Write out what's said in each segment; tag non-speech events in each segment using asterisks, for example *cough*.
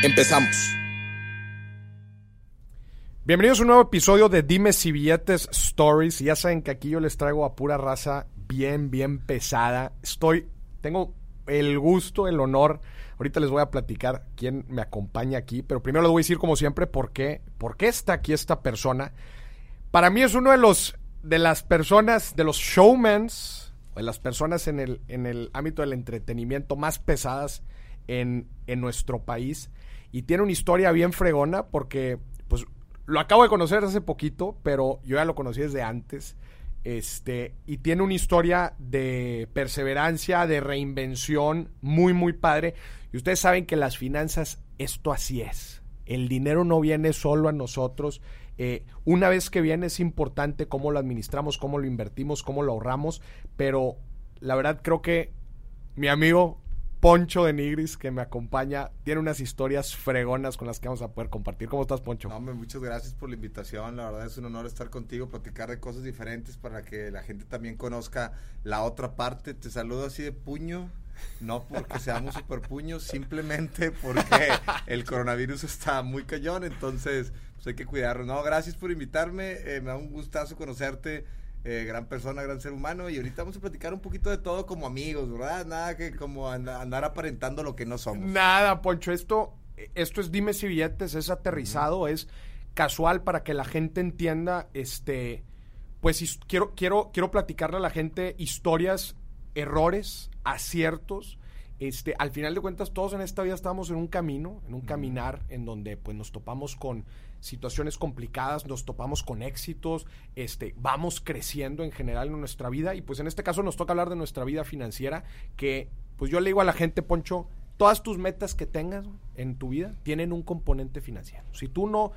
Empezamos. Bienvenidos a un nuevo episodio de Dime si billetes Stories. Ya saben que aquí yo les traigo a pura raza bien, bien pesada. Estoy, tengo el gusto, el honor. Ahorita les voy a platicar quién me acompaña aquí, pero primero les voy a decir como siempre por qué, por qué está aquí esta persona. Para mí es uno de los de las personas, de los showmans, de las personas en el, en el ámbito del entretenimiento más pesadas en, en nuestro país y tiene una historia bien fregona porque pues lo acabo de conocer hace poquito, pero yo ya lo conocí desde antes. Este, y tiene una historia de perseverancia, de reinvención muy, muy padre. Y ustedes saben que las finanzas, esto así es. El dinero no viene solo a nosotros. Eh, una vez que viene es importante cómo lo administramos, cómo lo invertimos, cómo lo ahorramos. Pero la verdad creo que mi amigo Poncho de Nigris, que me acompaña, tiene unas historias fregonas con las que vamos a poder compartir. ¿Cómo estás, Poncho? No, hombre, muchas gracias por la invitación. La verdad es un honor estar contigo, platicar de cosas diferentes para que la gente también conozca la otra parte. Te saludo así de puño. No porque seamos super puños, simplemente porque el coronavirus está muy cañón, entonces pues hay que cuidarlo. No, gracias por invitarme, eh, me da un gustazo conocerte eh, gran persona, gran ser humano. Y ahorita vamos a platicar un poquito de todo como amigos, ¿verdad? Nada que como andar aparentando lo que no somos. Nada, Poncho. Esto, esto es dime si billetes, es aterrizado, es casual para que la gente entienda, este, pues quiero, quiero, quiero platicarle a la gente historias, errores, aciertos. Este, al final de cuentas, todos en esta vida estamos en un camino, en un caminar, en donde pues nos topamos con situaciones complicadas, nos topamos con éxitos, este, vamos creciendo en general en nuestra vida y pues en este caso nos toca hablar de nuestra vida financiera, que pues yo le digo a la gente, Poncho, todas tus metas que tengas en tu vida tienen un componente financiero. Si tú no,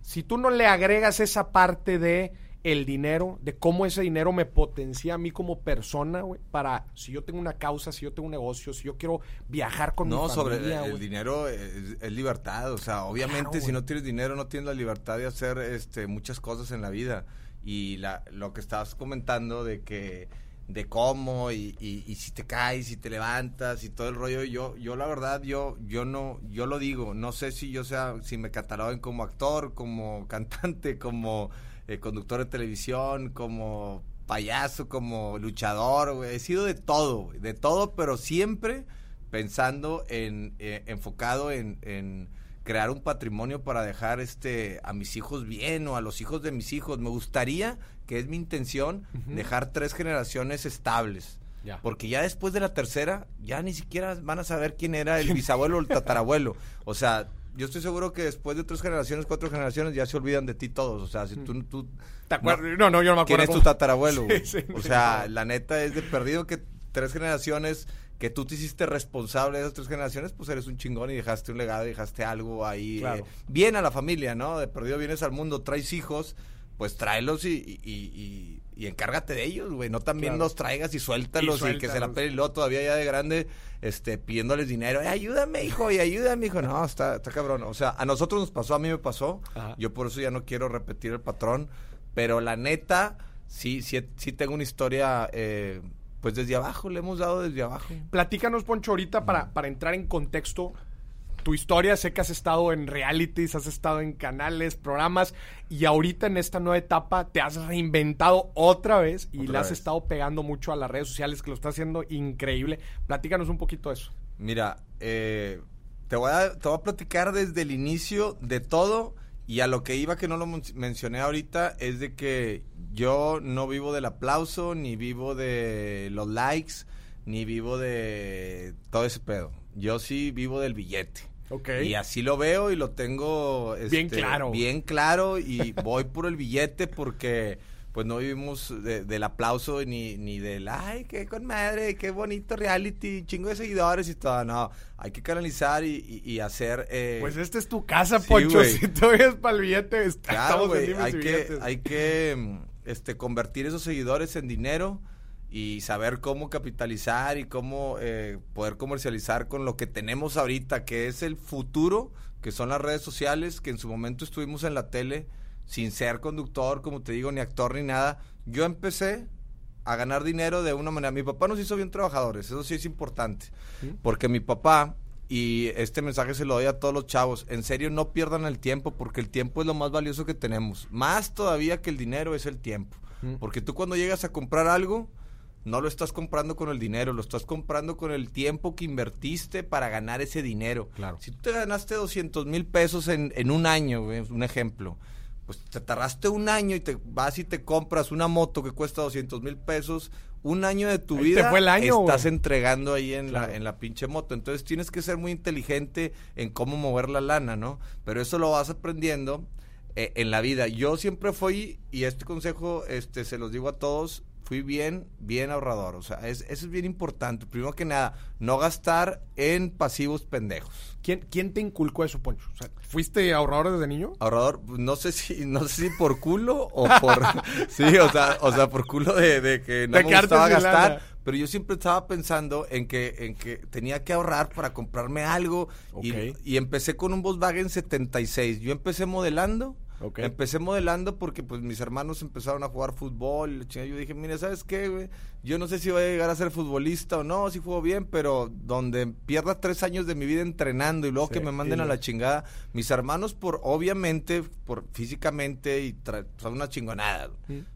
si tú no le agregas esa parte de el dinero, de cómo ese dinero me potencia a mí como persona, güey, para si yo tengo una causa, si yo tengo un negocio, si yo quiero viajar con no, mi familia. No, sobre el, dinero es, libertad, o sea, obviamente si no tienes dinero no tienes la libertad de hacer este muchas cosas en la vida y la, lo que estabas comentando de que de cómo y, y, si te caes y te levantas y todo el rollo yo yo la verdad yo yo no yo lo digo no sé si yo sea si me cataloguen como actor como *laughs* cantante como eh, conductor de televisión, como payaso, como luchador, He sido de todo, de todo, pero siempre pensando en, eh, enfocado en, crear un patrimonio para dejar este a mis hijos bien o a los hijos de mis hijos. Me gustaría, que es mi intención, dejar tres generaciones estables. Porque ya después de la tercera, ya ni siquiera van a saber quién era el bisabuelo o el tatarabuelo. O sea, yo estoy seguro que después de tres generaciones, cuatro generaciones, ya se olvidan de ti todos. O sea, si tú... tú ¿Te acuerdas? No, no, yo no me acuerdo. ¿Quién es tu tatarabuelo? *laughs* o sea, la neta es de perdido que tres generaciones que tú te hiciste responsable de esas tres generaciones, pues eres un chingón y dejaste un legado y dejaste algo ahí. Eh, bien a la familia, ¿no? De perdido vienes al mundo, traes hijos, pues tráelos y, y, y, encárgate de ellos, güey. No también los traigas y suéltalos y, que se la pele y luego todavía ya de grande, este, pidiéndoles dinero. Eh, ayúdame, hijo, y ayúdame, hijo. No, está, está cabrón. O sea, a nosotros nos pasó, a mí me pasó. Yo por eso ya no quiero repetir el patrón. Pero la neta, sí, sí, sí tengo una historia, eh, pues desde abajo, le hemos dado desde abajo. Platícanos, Poncho, ahorita para, para entrar en contexto tu historia, sé que has estado en realities, has estado en canales, programas, y ahorita en esta nueva etapa te has reinventado otra vez y le has estado pegando mucho a las redes sociales, que lo está haciendo increíble. Platícanos un poquito de eso. Mira, eh, te, voy a, te voy a platicar desde el inicio de todo y a lo que iba que no lo mencioné ahorita es de que yo no vivo del aplauso, ni vivo de los likes, ni vivo de todo ese pedo. Yo sí vivo del billete. Y así lo veo y lo tengo bien este, claro. Bien claro y *laughs* voy por el billete porque pues no vivimos del aplauso ni, ni del, ay, qué con madre, qué bonito reality, chingo de seguidores y todo. No, hay que canalizar y, hacer... Eh, pues esta es tu casa, Poncho. Si tú vienes para el billete, estamos hay que, hay que este, convertir esos seguidores en dinero y saber cómo capitalizar y cómo eh, poder comercializar con lo que tenemos ahorita, que es el futuro, que son las redes sociales, que en su momento estuvimos en la tele sin ser conductor, como te digo, ni actor ni nada, yo empecé a ganar dinero de una manera. Mi papá nos hizo bien trabajadores, eso sí es importante, porque mi papá, y este mensaje se lo doy a todos los chavos, en serio no pierdan el tiempo, porque el tiempo es lo más valioso que tenemos, más todavía que el dinero es el tiempo, porque tú cuando llegas a comprar algo, no lo estás comprando con el dinero, lo estás comprando con el tiempo que invertiste para ganar ese dinero. Claro. Si tú te ganaste 200 mil pesos en, en un año, un ejemplo, pues te tardaste un año y te vas y te compras una moto que cuesta 200 mil pesos, un año de tu vida fue el año, estás entregando ahí en, la, en la pinche moto. Entonces tienes que ser muy inteligente en cómo mover la lana, ¿no? Pero eso lo vas aprendiendo eh, en la vida. Yo siempre fui, y este consejo este se los digo a todos, fui bien, bien ahorrador. O sea, es, eso es bien importante. Primero que nada, no gastar en pasivos pendejos. ¿Quién, quién te inculcó eso, Poncho? O sea, ¿fuiste ahorrador desde niño? Ahorrador, no sé si, no sé si por culo o por, *laughs* sí, o sea, o sea, por culo de, que no me gustaba gastar. Pero yo siempre estaba pensando en que, en que tenía que ahorrar para comprarme algo. Y, y empecé con un Volkswagen 76. Yo empecé modelando Empecé modelando porque pues mis hermanos empezaron a jugar fútbol. Yo dije, mire, ¿sabes qué, güey? Yo no sé si voy a llegar a ser futbolista o no, si juego bien, pero donde pierda tres años de mi vida entrenando y luego que me manden a la chingada, mis hermanos por, obviamente, por físicamente y son una chingonada,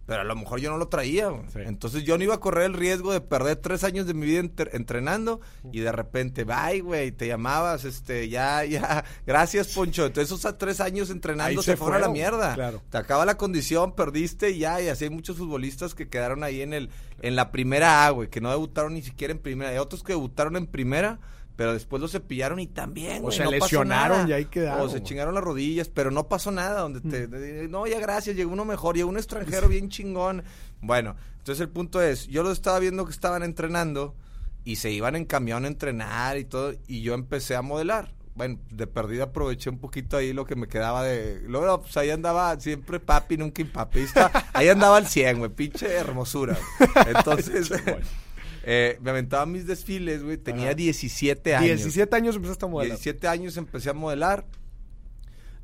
pero a lo mejor yo no lo traía, entonces yo no iba a correr el riesgo de perder tres años de mi vida entrenando y de repente, bye, güey, te llamabas, este, ya, ya, *laughs* gracias, Poncho, entonces esos tres años entrenando se, fueron a la mierda, claro. te acaba la condición, perdiste y ya, y así hay muchos futbolistas que quedaron ahí en el, en la primera A, güey, que no debutaron ni siquiera en primera. Hay otros que debutaron en primera, pero después los cepillaron y también, O se lesionaron y ahí quedaron. O se chingaron las rodillas, pero no pasó nada. Donde te, mm. no, ya gracias, llegó uno mejor, llegó un extranjero bien chingón. Bueno, entonces el punto es, yo lo estaba viendo que estaban entrenando y se iban en camión a entrenar y todo, y yo empecé a modelar bueno, de perdida aproveché un poquito ahí lo que me quedaba de... Luego, pues ahí andaba siempre papi, nunca impapista. Ahí andaba al 100, güey, pinche hermosura. *laughs* Entonces, *laughs* eh, me aventaba mis desfiles, güey. Tenía 17 años. 17 años empezaste a modelar. 17 años empecé a modelar.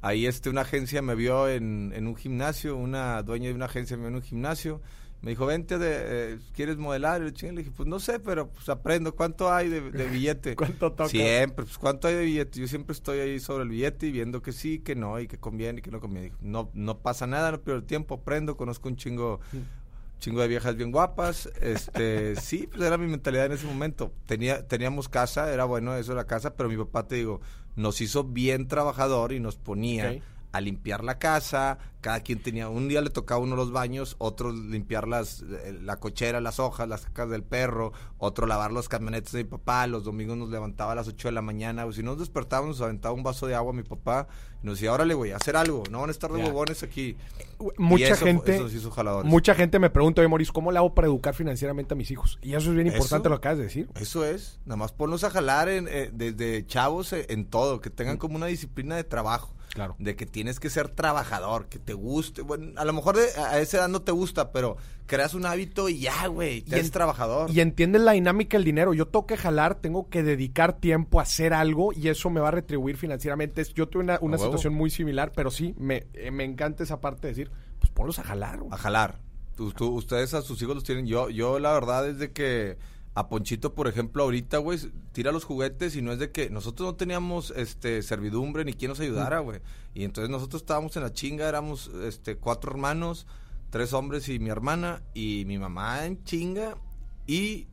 Ahí este, una agencia me vio en, en un gimnasio, una dueña de una agencia me vio en un gimnasio me dijo, vente, de, eh, ¿quieres modelar? Y le dije, pues no sé, pero pues aprendo. ¿Cuánto hay de, *laughs* billete? ¿Cuánto toca? Siempre, pues ¿cuánto hay de billete? Yo siempre estoy ahí sobre el billete y viendo que sí, que no, y que conviene y que no conviene. no, no pasa nada, no pierdo el tiempo, aprendo, conozco un chingo, chingo de viejas bien guapas. Este, *laughs* sí, pues era mi mentalidad en ese momento. Tenía, teníamos casa, era bueno eso la casa, pero mi papá, te digo, nos hizo bien trabajador y nos ponía a limpiar la casa, cada quien tenía, un día le tocaba uno los baños, otro limpiar las, eh, la cochera, las hojas, las cacas del perro, otro lavar los camionetes de mi papá, los domingos nos levantaba a las 8 de la mañana, o si nos despertábamos nos aventaba un vaso de agua a mi papá y nos decía, órale güey, hacer algo, no van a estar de bobones aquí. Mucha gente, mucha gente me pregunta, oye Maurice, ¿cómo le hago para educar financieramente a mis hijos? Y eso es bien importante lo que acabas de decir. Eso es, nada más ponlos a jalar en, eh, desde chavos eh, en todo, que tengan mm. como una disciplina de trabajo. Claro. De que tienes que ser trabajador, que te guste. Bueno, a lo mejor a esa edad no te gusta, pero creas un hábito y ya, güey, ya eres trabajador. Y entiendes la dinámica del dinero. Yo tengo que jalar, tengo que dedicar tiempo a hacer algo y eso me va a retribuir financieramente. Yo tuve una, situación muy similar, pero sí, me, eh, me encanta esa parte de decir, pues ponlos a jalar. A jalar. ustedes a sus hijos los tienen. Yo, yo la verdad es de que a Ponchito, por ejemplo, ahorita, güey, tira los juguetes y no es de que nosotros no teníamos este servidumbre ni quien nos ayudara, güey. Y entonces nosotros estábamos en la chinga, éramos este cuatro hermanos, tres hombres y mi hermana y mi mamá en chinga y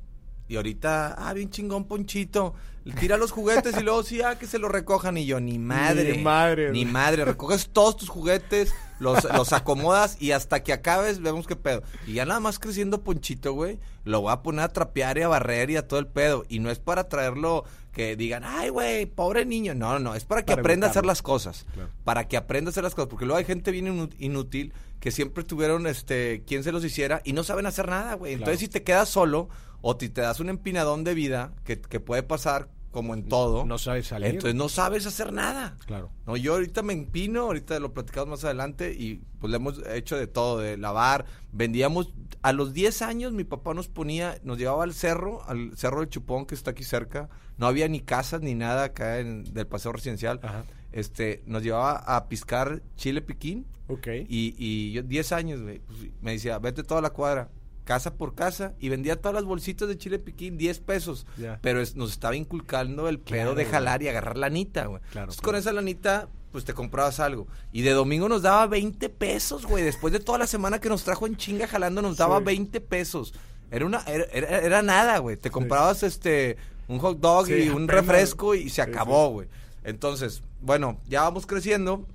y ahorita, ah, bien chingón Ponchito, tira los juguetes y luego sí, ah, que se los recojan y yo, ni madre. Ni madre. Ni madre, recoges todos tus juguetes, los, los acomodas y hasta que acabes vemos qué pedo. Y ya nada más creciendo Ponchito, güey, lo voy a poner a trapear y a barrer y a todo el pedo. Y no es para traerlo que digan, ay, güey, pobre niño. No, no, no, es para que Para aprenda a hacer las cosas. Para que aprenda a hacer las cosas. Porque luego hay gente bien inútil que siempre tuvieron este, quien se los hiciera y no saben hacer nada, güey. Entonces, si te quedas solo o si te das un empinadón de vida, que, que puede pasar como en todo, No sabes salir. entonces no sabes hacer nada. Claro. No, yo ahorita me empino, ahorita lo platicamos más adelante y pues le hemos hecho de todo, de lavar, vendíamos, a los 10 años mi papá nos ponía, nos llevaba al cerro, al cerro del Chupón que está aquí cerca, no había ni casas ni nada acá en, del paseo residencial, Ajá. este, nos llevaba a piscar chile piquín Ok. y, y yo 10 años, güey, pues, me decía, vete toda la cuadra, casa por casa y vendía todas las bolsitas de chile piquín, 10 pesos. Pero es- nos estaba inculcando el pedo Claro, de güey. jalar y agarrar lanita, güey. Claro, Entonces, claro. con esa lanita, pues te comprabas algo. Y de domingo nos daba 20 pesos, güey. Después de toda la semana que nos trajo en chinga jalando, nos daba Sí. 20 pesos. Era una, era, era- era nada, güey. Te comprabas este un hot dog Sí, y un refresco y se acabó, güey. Entonces, bueno, ya vamos creciendo.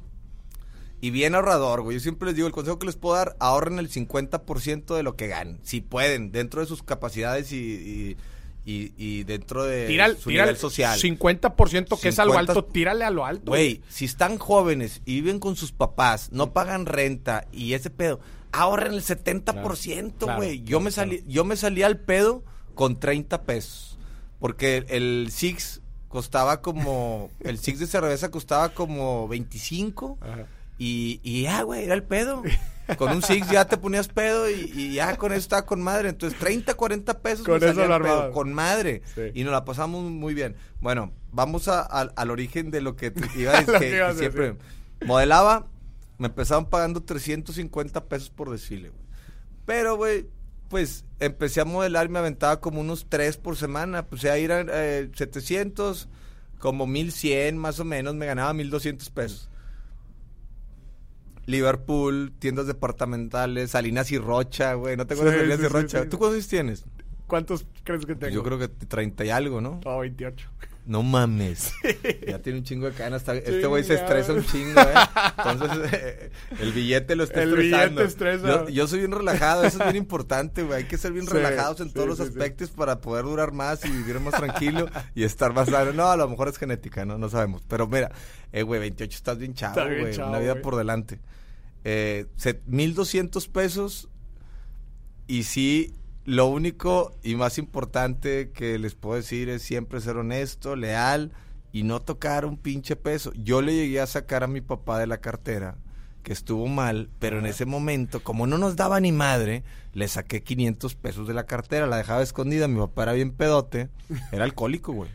Y bien ahorrador, güey. Yo siempre les digo, el consejo que les puedo dar, ahorren el 50% de lo que ganen. Si pueden, dentro de sus capacidades y, y, y- y dentro de Tira, su nivel el social. 50% que es algo 50 alto, tírale a lo alto. Güey, si están jóvenes y viven con sus papás, no pagan renta y ese pedo, ahorren el 70%, Claro, güey. yo claro, me salí yo me salí al pedo con 30 pesos. Porque el Six costaba como el Six de cerveza costaba como 25 Ajá. Y, y ya, güey, era el pedo. Con un Six ya te ponías pedo y, y ya con eso estaba con madre. Entonces, 30, 40 pesos Con eso lo pedo, con madre. Sí. Y nos la pasamos muy bien. Bueno, vamos a- al- al origen de lo que te *laughs* iba a decir. que que- siempre modelaba, me empezaban pagando 350 pesos por desfile, güey. Pero, güey, pues empecé a modelar y me aventaba como unos 3 por semana. Pues ahí eran eh, 700, como 1100 más o menos, me ganaba 1200 pesos. Liverpool, tiendas departamentales, Salinas y Rocha, güey. ¿No te acuerdas Sí, de Salinas sí, y Rocha? sí. ¿Tú cuántos años tienes? ¿Cuántos crees que tengo? Yo creo que 30 y algo, ¿no? No, 28. No mames. Ya tiene un chingo de está- Este güey se estresa un chingo, ¿eh? Entonces, eh, el billete lo está El estresando. billete estresa. Yo, yo soy bien relajado, eso es bien importante, güey. Hay que ser bien Sí, relajados en sí, todos los sí, aspectos para poder durar más y vivir más tranquilo y estar más sano. No, a lo mejor es genética, ¿no? No sabemos. Pero mira, eh, güey, 28 estás bien chavo, güey. Una vida por delante. Eh, set- 1200 pesos y sí, lo único y más importante que les puedo decir es siempre ser honesto, leal y no tocar un pinche peso. Yo le llegué a sacar a mi papá de la cartera, que estuvo mal, pero en ese momento, como no nos daba ni madre, le saqué 500 pesos de la cartera, la dejaba escondida, mi papá era bien pedote, era alcohólico, güey.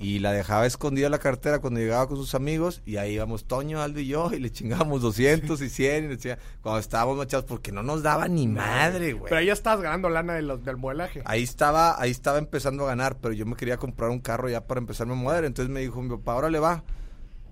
Y la dejaba escondida la cartera cuando llegaba con sus amigos y ahí íbamos Toño, Aldo y yo y le chingábamos 200 y 100 y le decía, cuando estábamos machados porque no nos daba ni madre, güey. Pero ahí ya estabas ganando lana de los, del modelaje. Ahí estaba, ahí estaba empezando a ganar, pero yo me quería comprar un carro ya para empezarme a mover. Entonces me dijo mi papá, ahora le va,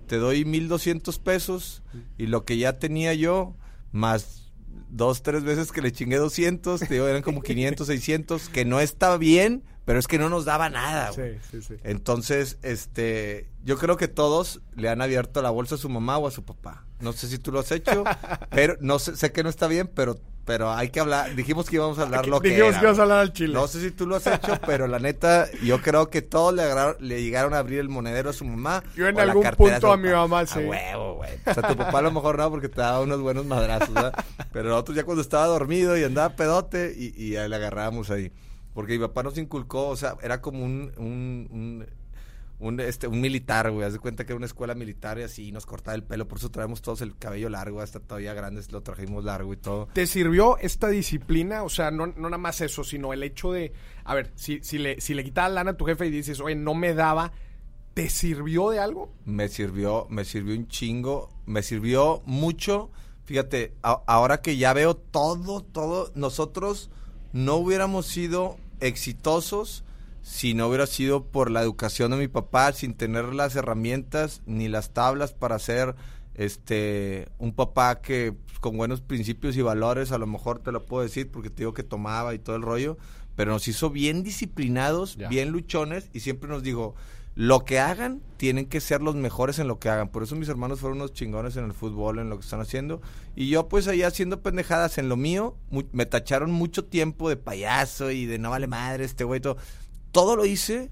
te doy 1200 pesos y lo que ya tenía yo, más dos, tres veces que le chingué 200, te digo, eran como 500, 600, que no estaba bien, pero es que no nos daba nada, güey. Sí, sí, sí. Entonces, este, yo creo que todos le han abierto la bolsa a su mamá o a su papá. No sé si tú lo has hecho, *laughs* pero no sé, sé que no está bien, pero, pero hay que hablar. Dijimos que íbamos a hablar lo que Dijimos era, que ibas a hablar al chile. No sé si tú lo has hecho, *laughs* pero la neta, yo creo que todos le, agarraron- le llegaron a abrir el monedero a su mamá. Yo en algún punto a mi mamá, sí. A huevo, güey. O sea, tu papá a lo mejor no, porque te daba unos buenos madrazos, ¿verdad? Pero nosotros ya cuando estaba dormido y andaba pedote y, y ya le agarrábamos ahí. Porque mi papá nos inculcó, o sea, era como un, un, un, un, este, un militar, güey. Haz de cuenta que era una escuela militar y así nos cortaba el pelo. Por eso traemos todos el cabello largo, hasta todavía grandes lo trajimos largo y todo. ¿Te sirvió esta disciplina? O sea, no, no nada más eso, sino el hecho de, a ver, si, si le, si le quitabas lana a tu jefe y dices, oye, no me daba, ¿te sirvió de algo? me sirvió, me sirvió un chingo, me sirvió mucho. Fíjate, a- ahora que ya veo todo, todo, nosotros no hubiéramos sido exitosos si no hubiera sido por la educación de mi papá, sin tener las herramientas ni las tablas para ser este un papá que pues, con buenos principios y valores, a lo mejor te lo puedo decir porque te digo que tomaba y todo el rollo, pero nos hizo bien disciplinados, bien luchones y siempre nos dijo, lo que hagan, tienen que ser los mejores en lo que hagan. Por eso mis hermanos fueron unos chingones en el fútbol, en lo que están haciendo. Y yo pues ahí haciendo pendejadas en lo mío, me tacharon mucho tiempo de payaso y de no vale madre este güey, todo. Todo lo hice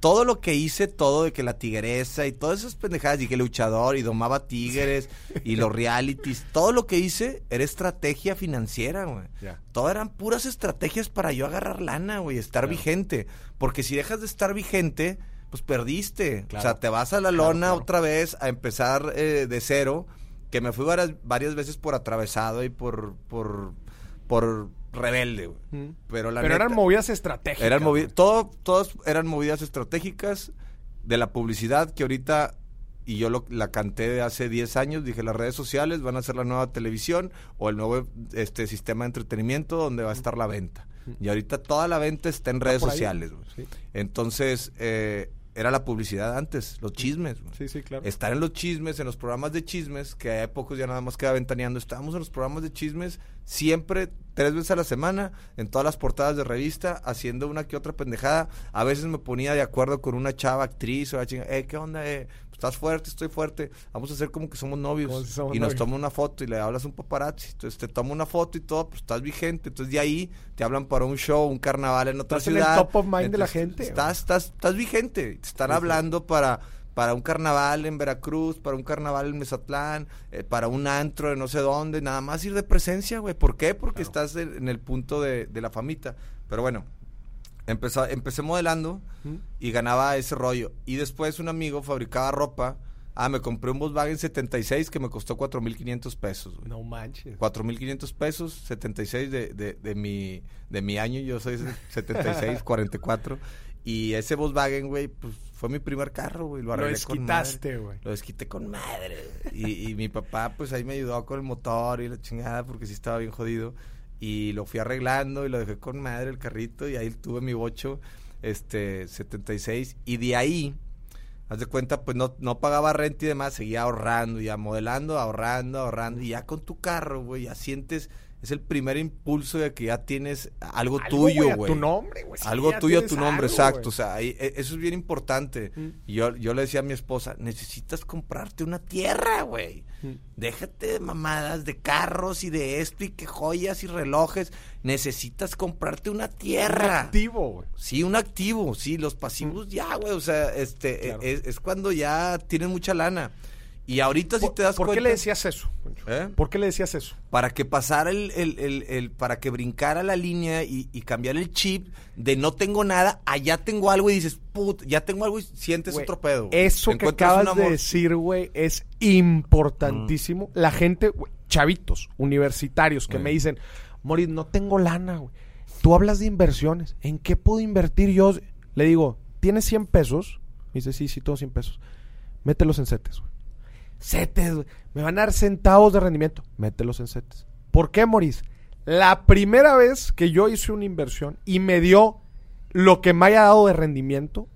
todo lo que hice, todo de que la tigresa y todas esas pendejadas, y que luchador y domaba tigres y los realities, todo lo que hice era estrategia financiera, güey. Ya. Todo eran puras estrategias para yo agarrar lana, güey, estar vigente. Porque si dejas de estar vigente, pues perdiste. Claro. O sea, te vas a la Claro, lona claro. otra vez a empezar eh, de cero, que me fui varias, varias veces por atravesado y por, por, por rebelde, güey. Mm. Pero la Pero eran movidas estratégicas. eran movi- todo, todas eran movidas estratégicas de la publicidad que ahorita, y yo lo, la canté de hace 10 años, dije las redes sociales van a ser la nueva televisión o el nuevo este sistema de entretenimiento donde va a estar la venta. Y ahorita toda la venta está en redes sociales. Sí. Entonces, eh, era la publicidad antes, los chismes. Sí, sí, claro. Estar en los chismes, en los programas de chismes, que hay pocos ya nada más queda ventaneando. Estábamos en los programas de chismes siempre, tres veces a la semana, en todas las portadas de revista, haciendo una que otra pendejada. A veces me ponía de acuerdo con una chava actriz o eh, ¿qué onda? Eh? Estás fuerte, estoy fuerte. Vamos a hacer como que somos novios. Como si somos y nos toma una foto y le hablas a un paparazzi. Entonces te toma una foto y todo, pues estás vigente. Entonces de ahí te hablan para un show, un carnaval en otra Estás en el ciudad. top of mind de la gente, Estás, estás, estás vigente. Te están hablando para, para un carnaval en Veracruz, para un carnaval en Mezatlán, eh, para un antro de no sé dónde. Nada más ir de presencia, güey. ¿Por qué? Porque estás en, en el punto de, de la famita. Pero bueno, empezó, empecé modelando y ganaba ese rollo. Y después un amigo fabricaba ropa. Ah, me compré un Volkswagen 76 que me costó 4.500 pesos, güey. No manches. 4.500 pesos, 76 de, de, de, mi, de mi año, yo soy 76, 44. *laughs* Y ese Volkswagen, güey, pues fue mi primer carro, güey. Lo Lo arreglé con madre. desquitaste, güey. Lo desquité con madre. Y, y mi papá, pues ahí me ayudó con el motor y la chingada, porque sí estaba bien jodido. Y lo fui arreglando y lo dejé con madre el carrito. Y ahí tuve mi bocho, este, 76. Y de ahí, haz de cuenta, pues no, no pagaba renta y demás, seguía ahorrando, ya modelando, ahorrando, ahorrando. Y ya con tu carro, güey, ya sientes. Es el primer impulso de que ya tienes algo, Algo, tuyo, güey, tu nombre, güey. Algo tuyo a tu nombre, algo, exacto. O sea, ahí- e- eso es bien importante. Mm. Y yo, yo le decía a mi esposa, necesitas comprarte una tierra, güey. Mm. Déjate de mamadas, de carros y de esto y que joyas y relojes. Necesitas comprarte una tierra. Activo, güey. Sí, un activo, sí, los pasivos ya, güey, o sea, este, Mm. Claro. es, es cuando ya tienes mucha lana. Y ahorita si ¿Por, te das por cuenta... qué le decías eso? ¿Eh? ¿Por qué le decías eso? Para que pasara el, el, el, el- para que brincara la línea y, y cambiar el chip de no tengo nada, allá tengo algo y dices, put, ya tengo algo y sientes otro pedo. Eso que acabas de decir, güey, es importantísimo. La gente, chavitos, universitarios, que me dicen, Moris, no tengo lana, güey. Tú hablas de inversiones. ¿En qué puedo invertir yo? Le digo, ¿tienes 100 pesos? Me dice, sí, sí, tengo 100 pesos. Mételos en CETES, güey. CETES, güey. Me van a dar centavos de rendimiento. Mételos en CETES. ¿Por qué, Moris? La primera vez que yo hice una inversión y me dio lo que me haya dado de rendimiento,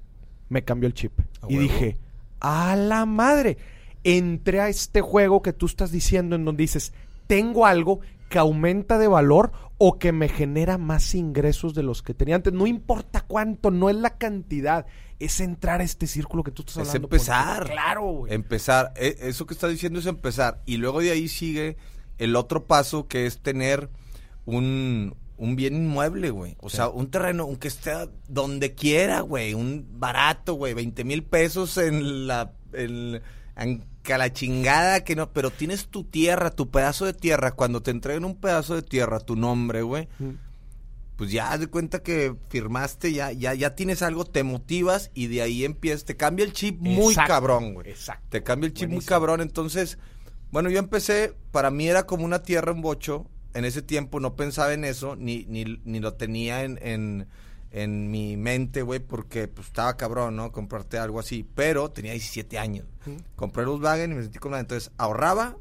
me cambió el chip. ¿A Y huevo? dije, a la madre. Entré a este juego que tú estás diciendo en donde dices, tengo algo que aumenta de valor o que me genera más ingresos de los que tenía antes. No importa cuánto, no es la cantidad, es entrar a este círculo que tú estás Es hablando. empezar. Poncho. Claro, güey. Empezar. E- Eso que estás diciendo es empezar. Y luego de ahí sigue el otro paso que es tener un, un bien inmueble, güey. O sea, un terreno, aunque esté donde quiera, güey. Un barato, güey. 20 mil pesos en la... En, en la chingada que no, pero tienes tu tierra, tu pedazo de tierra, cuando te entreguen un pedazo de tierra, tu nombre, güey, Mm. Pues ya haz de cuenta que firmaste, ya, ya, ya tienes algo, te motivas y de ahí empiezas, te cambia el chip muy Exacto, cabrón, güey. Exacto. Te cambia el chip muy cabrón. Entonces, bueno, yo empecé, para mí era como una tierra en bocho. En ese tiempo no pensaba en eso, ni, ni, ni lo tenía en, en, en mi mente, güey, porque pues estaba cabrón, ¿no? Comprarte algo así. Pero tenía 17 años. Compré Volkswagen y me sentí con la... Entonces, ahorraba.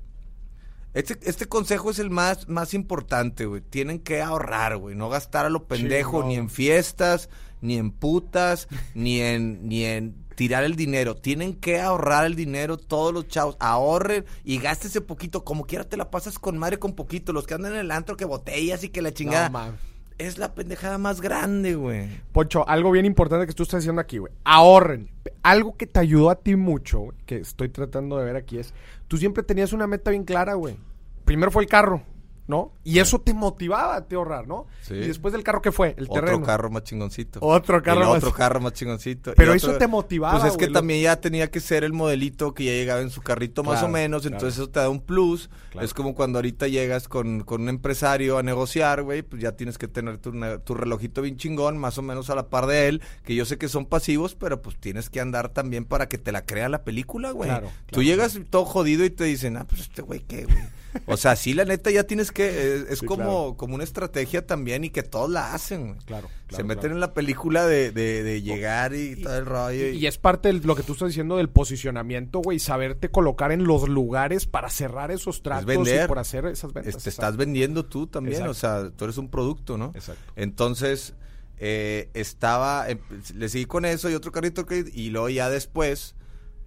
Este, este consejo es el más, más importante, güey. Tienen que ahorrar, güey. No gastar a lo pendejo, ni en fiestas, ni en putas, *laughs* ni en, ni en tirar el dinero. Tienen que ahorrar el dinero todos los chavos. Ahorren y gástese poquito. Como quiera te la pasas con madre con poquito. Los que andan en el antro que botellas y que la chingada. No. Es la pendejada más grande, güey. Poncho, algo bien importante que tú estás diciendo aquí, güey. Ahorren. Algo que te ayudó a ti mucho, que estoy tratando de ver aquí es, tú siempre tenías una meta bien clara, güey. Primero fue el carro. ¿No? Y eso te motivaba a te ahorrar, ¿no? Sí. Y después del carro, ¿qué fue? El otro terreno. carro más chingoncito. Otro carro El más- otro carro más chingoncito. Pero eso te motivaba, Pues es que güey, lo- también ya tenía que ser el modelito que ya llegaba en su carrito más o menos, claro. entonces eso te da un plus. Claro. Es como cuando ahorita llegas con, con un empresario a negociar, güey, pues ya tienes que tener tu, tu relojito bien chingón, más o menos a la par de él, que yo sé que son pasivos, pero pues tienes que andar también para que te la crea la película, güey. Claro, Tú llegas todo jodido y te dicen, ah, pues este güey, ¿qué, güey? O sea, sí, la neta ya tienes que, es, es Sí, como, claro. como una estrategia también y que todos la hacen, güey. Claro, Se claro, meten claro. en la película de, de, de llegar y, todo el rollo. Y es parte de lo que tú estás diciendo del posicionamiento, güey, saberte colocar en los lugares para cerrar esos tratos vender. y por hacer esas ventas. Este, estás vendiendo tú también, Exacto. o sea, tú eres un producto, ¿no? Exacto. Entonces, eh, estaba, em- le seguí con eso y otro carrito que, y luego ya después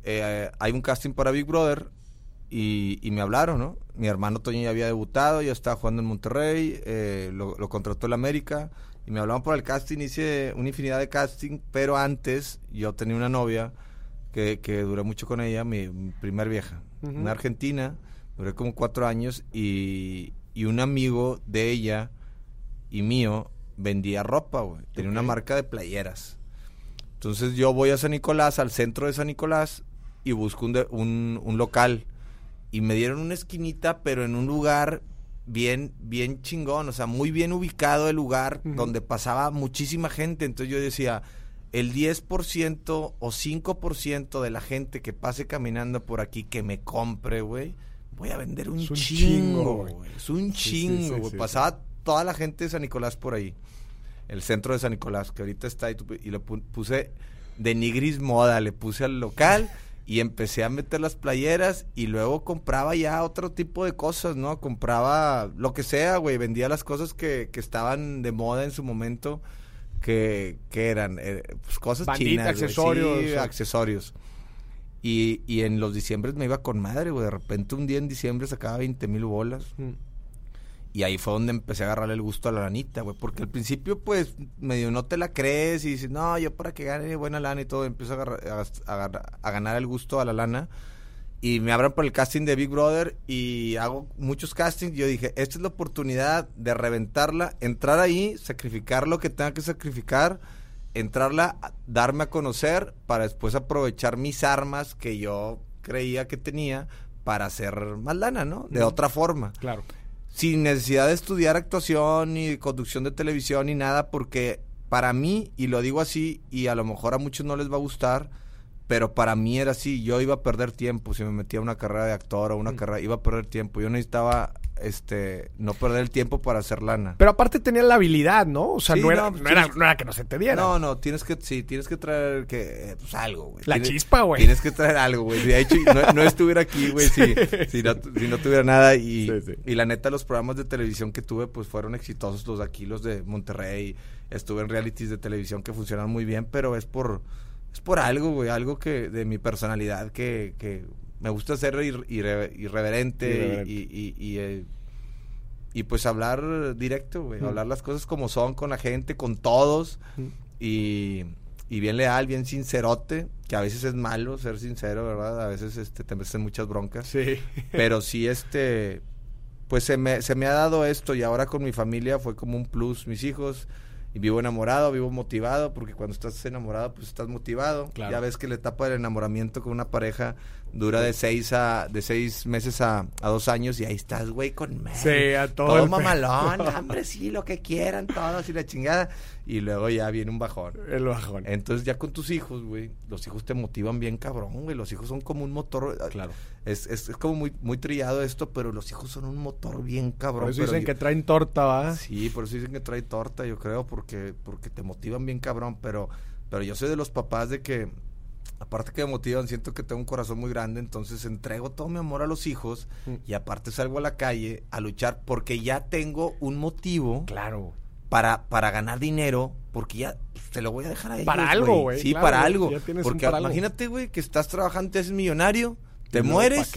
eh, hay un casting para Big Brother y, y me hablaron, ¿no? Mi hermano Toño ya había debutado, ya estaba jugando en Monterrey, eh, lo, lo contrató el América y me hablaban por el casting, hice una infinidad de casting, pero antes yo tenía una novia que, que duré mucho con ella, mi, mi primer vieja, una argentina, duré como cuatro años y, y un amigo de ella y mío vendía ropa, güey. Tenía una marca de playeras. Entonces yo voy a San Nicolás, al centro de San Nicolás, y busco un, de- un, un local. Y me dieron una esquinita, pero en un lugar bien, bien chingón, o sea, muy bien ubicado el lugar donde pasaba muchísima gente. Entonces yo decía, el 10% o 5% de la gente que pase caminando por aquí que me compre, güey, voy a vender un, un chingo, güey. Es un sí, chingo, sí, güey. sí, Pasaba toda la gente de San Nicolás por ahí. El centro de San Nicolás, que ahorita está ahí. Y lo pu- puse de Nigris Moda, le puse al local y empecé a meter las playeras y luego compraba ya otro tipo de cosas, ¿no? Compraba lo que sea, güey. Vendía las cosas que, que estaban de moda en su momento, que, que eran eh, pues, cosas Bandita, chinas. accesorios, Sí, accesorios. Y, y en los diciembres me iba con madre, güey. De repente un día en diciembre sacaba 20 mil bolas. Mm. Y ahí fue donde empecé a agarrarle el gusto a la lanita, güey. Porque al principio, pues, medio no te la crees y dices, no, yo para que gane buena lana y todo, empiezo a, agarrar- a a ganar el gusto a la lana. Y me abran por el casting de Big Brother y hago muchos castings. Yo dije, esta es la oportunidad de reventarla, entrar ahí, sacrificar lo que tenga que sacrificar, entrarla, darme a conocer para después aprovechar mis armas que yo creía que tenía para hacer más lana, ¿no? De otra forma Claro. Sin necesidad de estudiar actuación ni conducción de televisión ni nada, porque para mí, y lo digo así, y a lo mejor a muchos no les va a gustar, pero para mí era así, yo iba a perder tiempo si me metía a una carrera de actor o una Mm. carrera, iba a perder tiempo, yo necesitaba este no perder el tiempo para hacer lana. Pero aparte tenía la habilidad, ¿no? O sea, Sí, no, era, no, no, pues era, no era que no se te diera. No, no, tienes que, sí, tienes que traer que, eh, pues algo, güey. La Tienes- chispa, güey. Tienes que traer algo, güey. De hecho, no, estuviera aquí, güey, si, *laughs* si, no, si no tuviera nada. Y, Sí, sí. y la neta, los programas de televisión que tuve, pues fueron exitosos. Los de aquí, los de Monterrey. Estuve en realities de televisión que funcionan muy bien, pero es por, es por algo, güey. Algo que de mi personalidad que, que me gusta ser ir- irre- irreverente, Irreverente. y, y, y, eh, y, pues hablar directo, güey. Mm. Hablar las cosas como son con la gente, con todos Mm. y, y bien leal, bien sincerote, que a veces es malo ser sincero, ¿verdad? A veces este, te metes en muchas broncas. Sí. Pero sí, este, pues se me, se me ha dado esto y ahora con mi familia fue como un plus, mis hijos. Y vivo enamorado, vivo motivado, porque cuando estás enamorado, pues estás motivado. Claro. Ya ves que la etapa del enamoramiento con una pareja dura de seis a, de seis meses a, a dos años y ahí estás, güey, con madre. Sí, a todo Todo mamalón, *laughs* hombre, sí, lo que quieran, todos y la chingada. Y luego ya viene un bajón. El bajón. Entonces ya con tus hijos, güey, los hijos te motivan bien cabrón, güey. Los hijos son como un motor. Claro. Es, es, es como muy, muy trillado esto, pero los hijos son un motor bien cabrón. Por eso dicen yo- que traen torta, ¿va? Sí, por eso dicen que trae torta, yo creo, porque, porque te motivan bien cabrón. Pero, pero yo soy de los papás de que, aparte que me motivan, siento que tengo un corazón muy grande, entonces entrego todo mi amor a los hijos Mm. y aparte salgo a la calle a luchar porque ya tengo un motivo Claro. Para, para ganar dinero, porque ya pues, te lo voy a dejar a ellos. Para algo, güey, Sí, claro, para algo. Porque para imagínate, güey, que estás trabajando, te haces millonario, te ¿Y luego mueres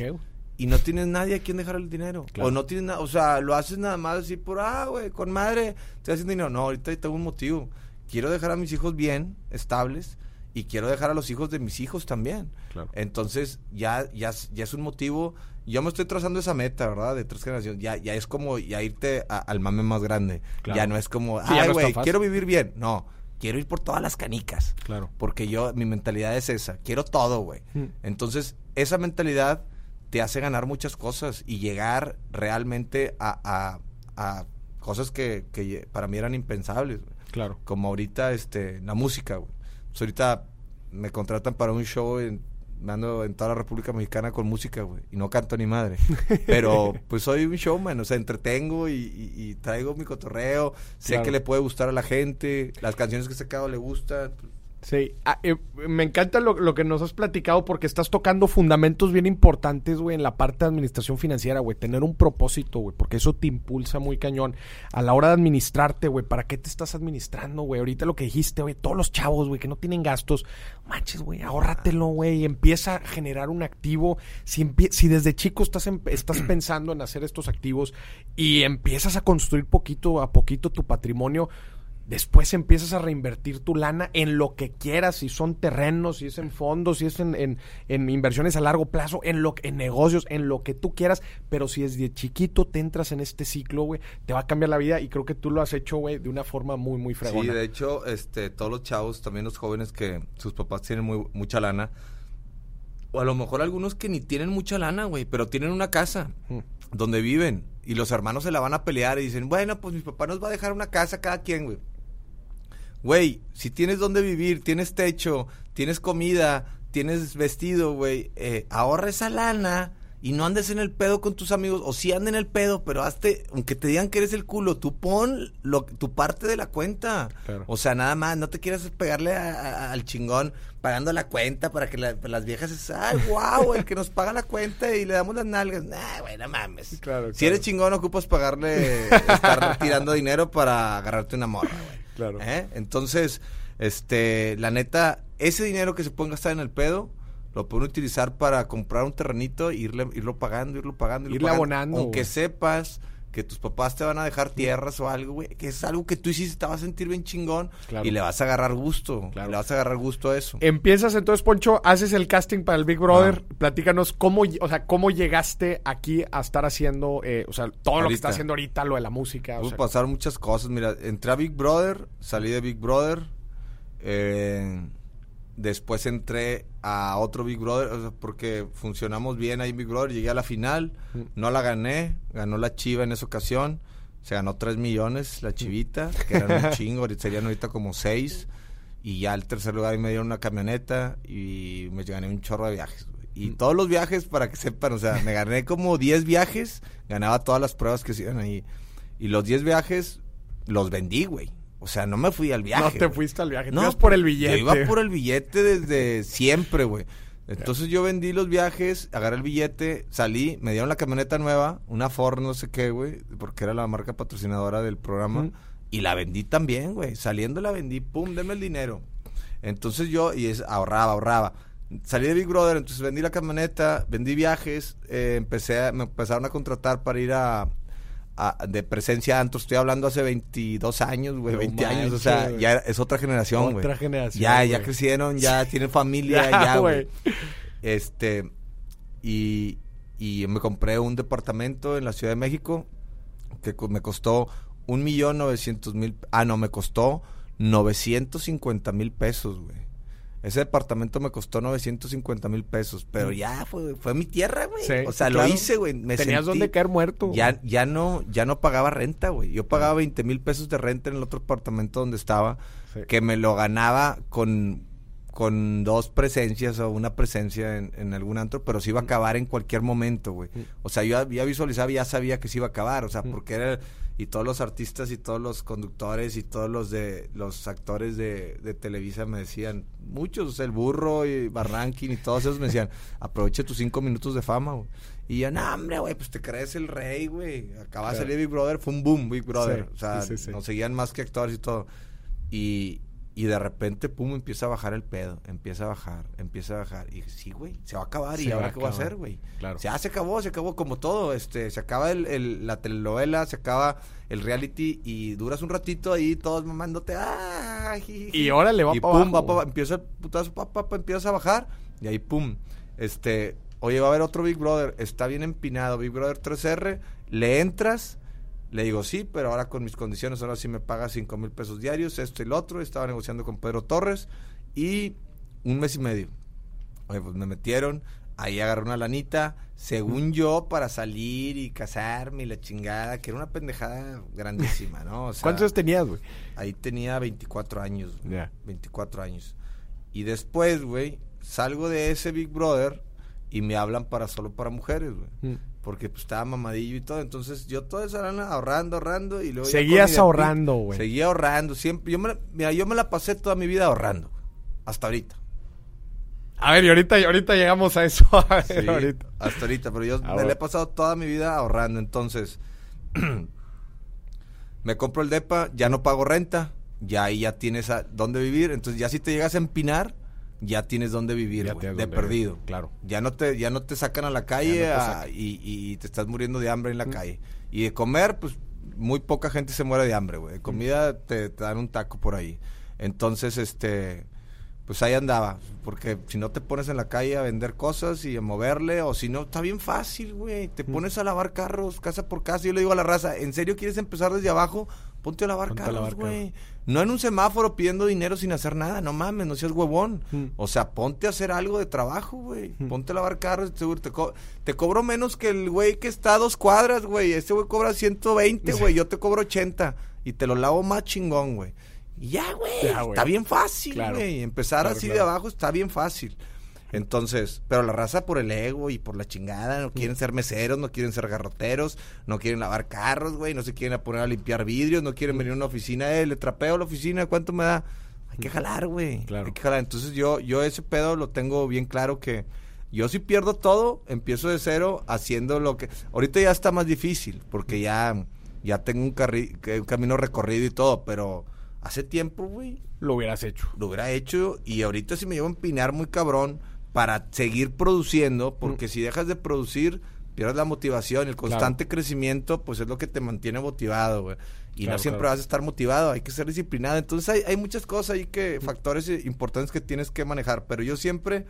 y no tienes nadie a quien dejar el dinero. Claro. O no tienes nada, o sea, lo haces nada más así por, ah, güey, con madre, te haciendo dinero. No, ahorita tengo un motivo. Quiero dejar a mis hijos bien, estables, y quiero dejar a los hijos de mis hijos también. Claro. Entonces, ya, ya, ya es un motivo. Yo me estoy trazando esa meta, ¿verdad? De tres generaciones. Ya, ya es como ya irte a- al mame más grande. Claro. Ya no es como, Sí, ay, güey, fácil". quiero vivir bien. No, quiero ir por todas las canicas. Claro. Porque yo, mi mentalidad es esa. Quiero todo, güey. Mm. Entonces, esa mentalidad te hace ganar muchas cosas y llegar realmente a, a- a cosas que, que para mí eran impensables. güey. Claro. Como ahorita, este, la música, güey. Pues ahorita me contratan para un show en, me ando en toda la República Mexicana con música, güey. Y no canto ni madre. *laughs* Pero, pues soy un showman, o sea, entretengo y, y- y traigo mi cotorreo. Sé Claro. que le puede gustar a la gente. Las canciones que he sacado le gustan. Sí, Ah, eh, me encanta lo, lo que nos has platicado porque estás tocando fundamentos bien importantes, güey, en la parte de administración financiera, güey. Tener un propósito, güey, porque eso te impulsa muy cañón. A la hora de administrarte, güey, ¿para qué te estás administrando, güey? Ahorita lo que dijiste, güey, todos los chavos, güey, que no tienen gastos, manches, güey, ahórratelo, güey, empieza a generar un activo. Si, si desde chico estás, em- estás *clears throat* pensando en hacer estos activos y empiezas a construir poquito a poquito tu patrimonio, Después empiezas a reinvertir tu lana en lo que quieras, si son terrenos, si es en fondos, si es en, en- en inversiones a largo plazo, en lo en negocios, en lo que tú quieras, pero si desde chiquito te entras en este ciclo, güey, te va a cambiar la vida y creo que tú lo has hecho, güey, de una forma muy, muy fregona. Sí, de hecho, este, todos los chavos, también los jóvenes que sus papás tienen muy, mucha lana, o a lo mejor algunos que ni tienen mucha lana, güey, pero tienen una casa Mm. donde viven y los hermanos se la van a pelear y dicen, bueno, pues mi papá nos va a dejar una casa cada quien, güey. Güey, si tienes donde vivir, tienes techo, tienes comida, tienes vestido, güey, eh, ahorra esa lana y no andes en el pedo con tus amigos, o sí anden en el pedo, pero hazte, aunque te digan que eres el culo, tú pon lo, tu parte de la cuenta. Claro. O sea, nada más, no te quieras pegarle a- a- al chingón pagando la cuenta para que la- las viejas es, ay, wow, el que nos paga la cuenta y le damos las nalgas. Nah, güey, no mames. Claro, Si claro. eres chingón, ocupas pagarle, estar tirando dinero para agarrarte una morra, güey. Claro. ¿Eh? Entonces, este, la neta, ese dinero que se pueden gastar en el pedo, lo pueden utilizar para comprar un terrenito, e irle, irlo pagando, irlo pagando, irlo Irle pagando. abonando, Aunque sepas que tus papás te van a dejar tierras o algo, güey, que es algo que tú hiciste, te vas a sentir bien chingón Claro. y le vas a agarrar gusto, Claro. le vas a agarrar gusto a eso. Empiezas entonces, Poncho, haces el casting para el Big Brother. Platícanos cómo, o sea, cómo llegaste aquí a estar haciendo, eh, o sea, todo lo que estás haciendo ahorita, lo de la música. sea, pasar muchas cosas. Mira, entré a Big Brother, salí de Big Brother. eh, después entré a otro Big Brother, o sea, porque funcionamos bien ahí en Big Brother. Llegué a la final, Mm. no la gané, ganó la Chiva en esa ocasión. Se ganó 3 millones la Chivita, que eran un *laughs* chingo, ahorita serían ahorita como 6. Y ya al tercer lugar me dieron una camioneta y me gané un chorro de viajes. güey. Mm. Y todos los viajes, para que sepan, o sea, me gané como 10 viajes, ganaba todas las pruebas que se iban ahí. Y los 10 viajes los vendí, güey. O sea, no me fui al viaje. no te güey. fuiste al viaje, No, ibas por el billete. Yo iba por el billete desde siempre, güey. Entonces yo vendí los viajes, agarré el billete, salí, me dieron la camioneta nueva, una Ford no sé qué, güey, porque era la marca patrocinadora del programa, y la vendí también, güey. Saliendo la vendí, pum, deme el dinero. Entonces yo, y es, ahorraba, ahorraba. Salí de Big Brother, entonces vendí la camioneta, vendí viajes, eh, empecé a- me empezaron a contratar para ir a, a- de presencia a antros. Estoy hablando hace 22 años, güey, No 20 años, o sea, ya es otra generación, güey. Otra generación, Ya, ya crecieron, ya *laughs* tienen familia, Ya, güey. Este, y, y me compré un departamento en la Ciudad de México que me costó un millón novecientos mil, ah, no, me costó 950 mil pesos, güey. Ese departamento me costó 950 mil pesos, pero ya fue, fue mi tierra, güey. Sí, o sea, sí, lo claro. hice, güey. Me Tenías sentí- donde caer muerto. ya, ya no, ya no pagaba renta, güey. Yo pagaba 20 mil pesos de renta en el otro apartamento donde estaba, Sí. que me lo ganaba con, con dos presencias o una presencia en, en algún antro, pero se iba a acabar en cualquier momento, güey. O sea, yo ya visualizaba y ya sabía que se iba a acabar, o sea, porque era, y todos los artistas y todos los conductores y todos los de, los actores de, de Televisa me decían, muchos, el burro y Barranquín y todos esos me decían, *laughs* aproveche tus cinco minutos de fama, güey. Y yo, no, hombre, güey, pues te crees el rey, güey. Acaba de salir Big Brother, fue un boom, Big Brother. Sí, o sea, sí. nos seguían más que actores y todo. Y, Y de repente, pum, empieza a bajar el pedo. Empieza a bajar, empieza a bajar. Y sí, güey, se va a acabar. Se ¿Y va ahora qué voy a hacer, güey? Claro. Ya se acabó, se acabó como todo. Este, se acaba el, el- la telenovela, se acaba el reality y duras un ratito ahí todos mamándote. ¡Ah! jiji". Y órale, va y pa' pum, abajo, va pa' empieza el putazo, pa, pa, pa, empieza a bajar. Y ahí, pum. Este, oye, va a haber otro Big Brother. Está bien empinado, Big Brother 3R. Le entras. Le digo, sí, pero ahora con mis condiciones, ahora sí me paga 5 mil pesos diarios, esto y lo otro. Estaba negociando con Pedro Torres y un mes y medio. Oye, pues me metieron, ahí agarré una lanita, según yo, para salir y casarme y la chingada, que era una pendejada grandísima, ¿no? O *laughs* sea, ¿Cuántos años tenías, güey? Ahí tenía 24 años, güey, Ya. 24 años. Y después, güey, salgo de ese Big Brother y me hablan para solo para mujeres, güey. Mm. Porque pues estaba mamadillo y todo, entonces yo toda esa lana ahorrando, ahorrando y luego... Seguías ahorrando, güey. Seguía ahorrando, siempre, yo me, la- mira, yo me la pasé toda mi vida ahorrando, hasta ahorita. A ver, y ahorita, y ahorita llegamos a eso. *laughs* A ver, Sí, ahorita. hasta ahorita, pero yo *laughs* me la he pasado toda mi vida ahorrando, entonces *clears throat* me compro el depa, ya no pago renta, ya ahí ya tienes a dónde vivir, entonces ya si te llegas a empinar, ya tienes dónde vivir, tienes de perdido. vivir, claro. Ya no te ya no te sacan a la calle no a- y, y te estás muriendo de hambre en la calle. Y de comer, pues muy poca gente se muere de hambre, güey. De comida te, te dan un taco por ahí. Entonces, este pues ahí andaba, porque si no te pones en la calle a vender cosas y a moverle, o si no, está bien fácil, güey, te pones a lavar carros casa por casa, yo le digo a la raza, ¿en serio quieres empezar desde abajo? Ponte a lavar Ponte carros, güey. No en un semáforo pidiendo dinero sin hacer nada, no mames, no seas huevón. Mm. O sea, ponte a hacer algo de trabajo, güey. Ponte a lavar carros, seguro te, co- te cobro menos que el güey que está a dos cuadras, güey. Este güey cobra 120, güey, yo te cobro 80 y te lo lavo más chingón, güey. Y ya, güey, está bien fácil, Claro. güey. Empezar Claro, así de abajo está bien fácil. Entonces, pero la raza por el ego y por la chingada, no quieren ser meseros, no quieren ser garroteros, no quieren lavar carros, güey, no se quieren a poner a limpiar vidrios, no quieren venir a una oficina, eh, le trapeo la oficina, ¿cuánto me da? Hay que jalar, güey. Claro. Hay que jalar. Entonces yo, yo ese pedo lo tengo bien claro que yo si pierdo todo, empiezo de cero haciendo lo que... Ahorita ya está más difícil, porque ya, ya tengo un, carri- un camino recorrido y todo, pero hace tiempo, güey, Lo hubieras hecho. lo hubiera hecho y ahorita si me llevo a empinar muy cabrón para seguir produciendo, porque Mm. si dejas de producir, pierdes la motivación, el constante crecimiento, pues es lo que te mantiene motivado, güey. Y Claro, no siempre claro. vas a estar motivado, hay que ser disciplinado. Entonces hay, hay muchas cosas ahí que, factores importantes que tienes que manejar, pero yo siempre,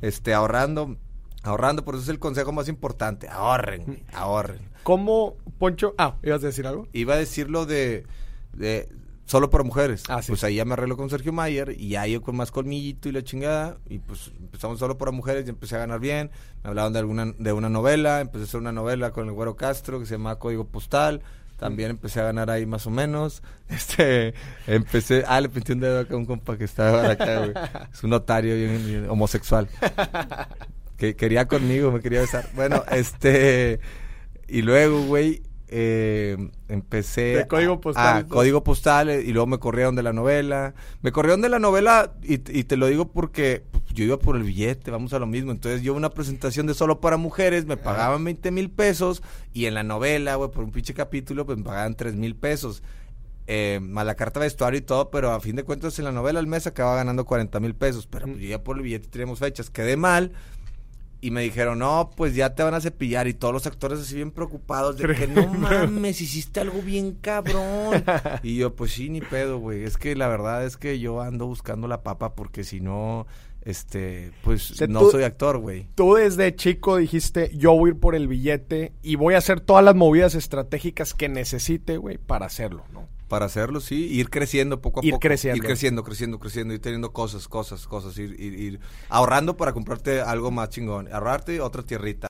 este, ahorrando, ahorrando, por eso es el consejo más importante, ahorren, ahorren. ¿Cómo, Poncho? Ah, ¿ibas a decir algo? Iba a decir lo de, de solo para mujeres. Ah, sí. Pues ahí ya me arreglo con Sergio Mayer y ya yo con más colmillito y la chingada. Y pues empezamos solo para mujeres y empecé a ganar bien. Me hablaban de alguna de una novela. Empecé a hacer una novela con el Güero Castro que se llama Código Postal. También empecé a ganar ahí más o menos. *laughs* Este, empecé, ah, le pinté un dedo acá a un compa que estaba acá, güey. *laughs* Es un notario bien- bien homosexual. *laughs* Que quería conmigo, me quería besar. Bueno, este, y luego, güey, eh, empecé... De código postal, a código postal, eh, y luego me corrieron de la novela. Me corrieron de la novela, y, y te lo digo porque pues, yo iba por el billete, vamos a lo mismo. Entonces yo una presentación de solo para mujeres, me pagaban 20 mil pesos, y en la novela, güey, por un pinche capítulo, pues me pagaban 3 mil pesos. Eh, más la carta de vestuario y todo, pero a fin de cuentas en la novela al mes acababa ganando 40 mil pesos. Pero pues, yo ya por el billete teníamos fechas. Quedé mal. Y me dijeron, no, pues ya te van a cepillar. Y todos los actores así bien preocupados de que no mames, hiciste algo bien cabrón. *laughs* y yo, pues sí, ni pedo, güey. Es que la verdad es que yo ando buscando la papa porque si no, este, pues sea, no tú- soy actor, güey. Tú desde chico dijiste, yo voy a ir por el billete y voy a hacer todas las movidas estratégicas que necesite, güey, para hacerlo, ¿no? Para hacerlo, sí, ir creciendo poco a Ir poco. creciendo. Ir creciendo, creciendo, creciendo, ir teniendo cosas, cosas, cosas, ir, ir, ir ahorrando para comprarte algo más chingón. Ahorrarte otra tierrita.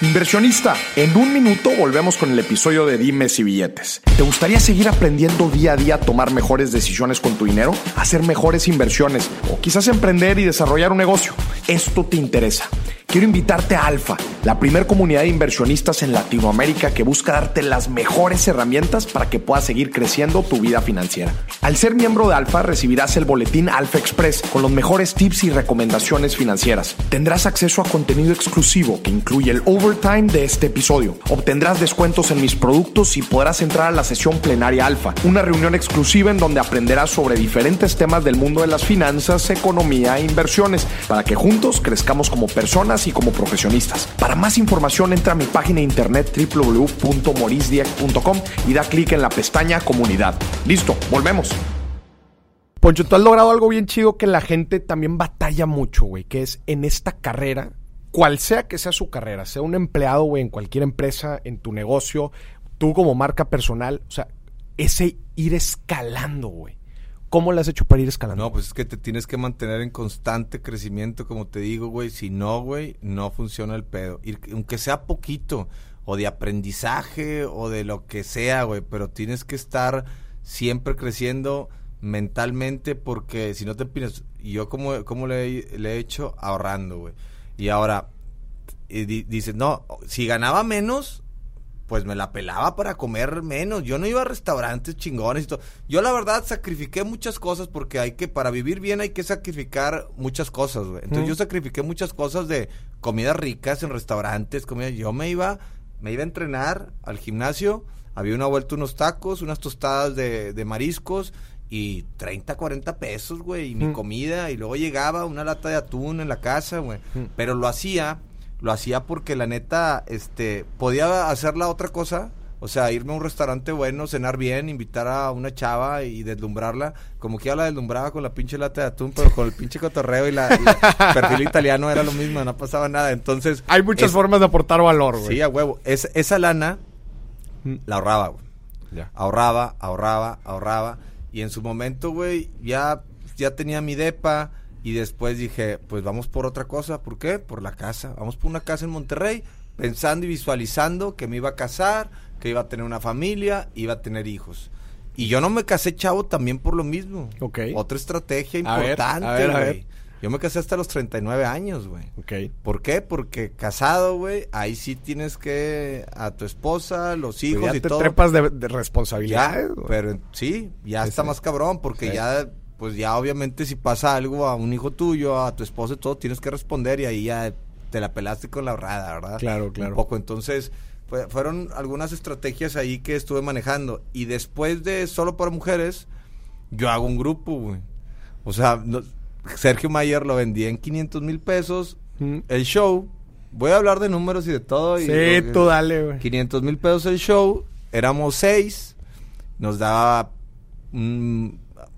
Inversionista, en un minuto volvemos con el episodio de Dimes y Billetes. ¿Te gustaría seguir aprendiendo día a día a tomar mejores decisiones con tu dinero? Hacer mejores inversiones o quizás emprender y desarrollar un negocio. Esto te interesa. Quiero invitarte a Alfa, la primer comunidad de inversionistas en Latinoamérica que busca darte las mejores herramientas para que puedas seguir creciendo tu vida financiera. Al ser miembro de Alfa recibirás el boletín Alfa Express con los mejores tips y recomendaciones financieras. Tendrás acceso a contenido exclusivo que incluye el overtime de este episodio. Obtendrás descuentos en mis productos y podrás entrar a la sesión plenaria Alfa, una reunión exclusiva en donde aprenderás sobre diferentes temas del mundo de las finanzas, economía e inversiones para que juntos crezcamos como personas y como profesionistas. Para más información entra a mi página de internet www.morisdieck.com y da clic en la pestaña comunidad. Listo, volvemos. Poncho, tú has logrado algo bien chido que la gente también batalla mucho, güey, que es en esta carrera, cual sea que sea su carrera, sea un empleado, güey, en cualquier empresa, en tu negocio, tú como marca personal, o sea, ese ir escalando, güey. ¿Cómo le has hecho para ir escalando? No, pues es que te tienes que mantener en constante crecimiento, como te digo, güey. Si no, güey, no funciona el pedo. Aunque sea poquito, o de aprendizaje, o de lo que sea, güey. Pero tienes que estar siempre creciendo mentalmente, porque si no te. Y yo, como, como le, le he hecho, ahorrando, güey. Y ahora, y di, dices, no, si ganaba menos, pues me la pelaba para comer menos. Yo no iba a restaurantes chingones y todo. Yo la verdad sacrifiqué muchas cosas porque hay que, para vivir bien hay que sacrificar muchas cosas, güey. Entonces Mm. yo sacrifiqué muchas cosas de comidas ricas en restaurantes, comida. Yo me iba, me iba a entrenar al gimnasio, había una vuelta unos tacos, unas tostadas de, de mariscos y 30, 40 pesos, güey, y mi Mm. comida. Y luego llegaba una lata de atún en la casa, güey. Mm. Pero lo hacía lo hacía porque la neta, este, podía hacer la otra cosa, o sea, irme a un restaurante bueno, cenar bien, invitar a una chava y deslumbrarla, como que ya la deslumbraba con la pinche lata de atún, pero con el pinche cotorreo y la, y la *laughs* perfil italiano era lo mismo, no pasaba nada, entonces... Hay muchas es- formas de aportar valor, güey. Sí, a huevo, es, esa lana Mm. la ahorraba, güey Ya. ahorraba, ahorraba, ahorraba. Y en su momento, güey, ya, ya tenía mi depa. Y después dije, pues vamos por otra cosa. ¿Por qué? Por la casa. Vamos por una casa en Monterrey, pensando y visualizando que me iba a casar, que iba a tener una familia, iba a tener hijos. Y yo no me casé, chavo, también por lo mismo. Ok. Otra estrategia A ver, importante, a ver, a güey. ver. Yo me casé hasta los 39 años, güey. Ok. ¿Por qué? Porque casado, güey, ahí sí tienes que a tu esposa, los hijos Pues ya y te todo. trepas de, de Ya, responsabilidades, güey. pero sí, ya Sí, está sí. más cabrón, porque Sí. ya, pues ya obviamente si pasa algo a un hijo tuyo, a tu esposo y todo, tienes que responder y ahí ya te la pelaste con la ahorrada, ¿verdad? Claro, claro. Un poco, entonces, fue- fueron algunas estrategias ahí que estuve manejando. Y después de Solo para Mujeres, yo hago un grupo, güey. O sea, no- Sergio Mayer lo vendía en 500 mil pesos. Mm. El show, voy a hablar de números y de todo. y- Sí, tú dale, güey. 500 mil pesos el show, éramos seis, nos daba mm,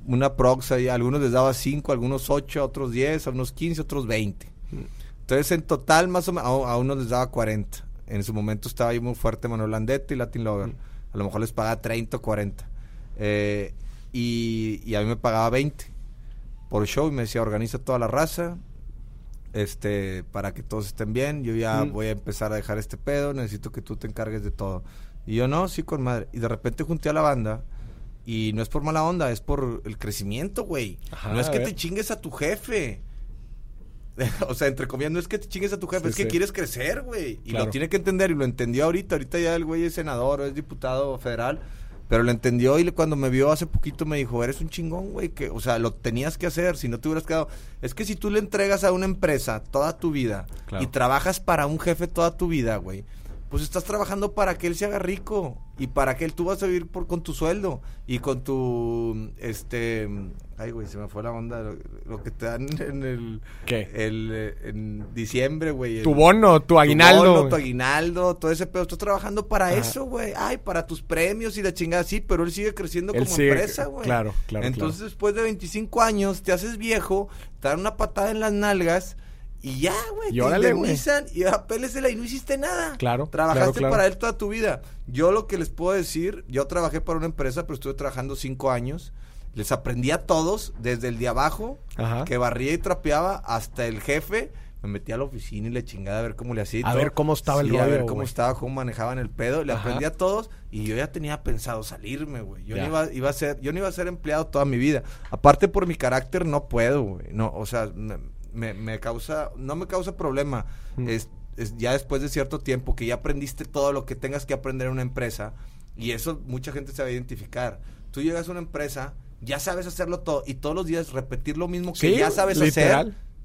una prox ahí, a algunos les daba 5, algunos 8, a otros 10, a unos 15, a otros 20. Entonces en total más o menos, a, a unos les daba 40. En su momento estaba ahí muy fuerte Manuel Landetti y Latin Lover. A lo mejor les pagaba 30 o 40. Eh, y, y a mí me pagaba 20 por show y me decía organiza toda la raza este para que todos estén bien yo ya Mm. voy a empezar a dejar este pedo necesito que tú te encargues de todo y yo no sí con madre y de repente junté a la banda y no es por mala onda es por el crecimiento güey no es que te chingues a tu jefe *laughs* o sea, entre comillas, no es que te chingues a tu jefe, Sí, es que sí. quieres crecer, güey. Y Claro. lo tiene que entender y lo entendió ahorita. Ahorita ya el güey es senador o es diputado federal. Pero lo entendió y le- cuando me vio hace poquito me dijo, eres un chingón, güey, que, o sea, lo tenías que hacer, si no te hubieras quedado. Es que si tú le entregas a una empresa toda tu vida Claro. y trabajas para un jefe toda tu vida, güey, pues estás trabajando para que él se haga rico y para que él tú vas a vivir por, con tu sueldo y con tu, este, ay, güey, se me fue la onda, lo, lo que te dan *laughs* en el, ¿Qué? el, eh, en diciembre, güey. Tu bono, tu aguinaldo. tu, bono, tu aguinaldo, todo ese pedo. Estás trabajando para Ajá. eso, güey. Ay, para tus premios y la chingada, sí, pero él sigue creciendo Él como sigue- empresa, güey. claro, claro, Entonces, claro. después de 25 años, te haces viejo, te dan una patada en las nalgas y ya, güey. Y te órale, indemnizan y apélesela y no hiciste nada. Claro, Trabajaste claro, claro. para él toda tu vida. Yo lo que les puedo decir, yo trabajé para una empresa, pero estuve trabajando 5 años. Les aprendí a todos, desde el de abajo, Ajá. que barría y trapeaba, hasta el jefe. Me metí a la oficina y le chingada a ver cómo le hacía. A todo. ver cómo estaba el Sí, A ver rollo, cómo estaba, cómo manejaban el pedo. Le Ajá. aprendí a todos y yo ya tenía pensado salirme, güey. Yo no iba, iba a ser, yo no iba a ser empleado toda mi vida. Aparte por mi carácter no puedo, güey. No, o sea, me, me- me causa, no me causa problema. Mm. Es, ya después de cierto tiempo, que ya aprendiste todo lo que tengas que aprender en una empresa, y eso mucha gente se va a identificar. Tú llegas a una empresa, ya sabes hacerlo todo, y todos los días repetir lo mismo que ya sabes hacer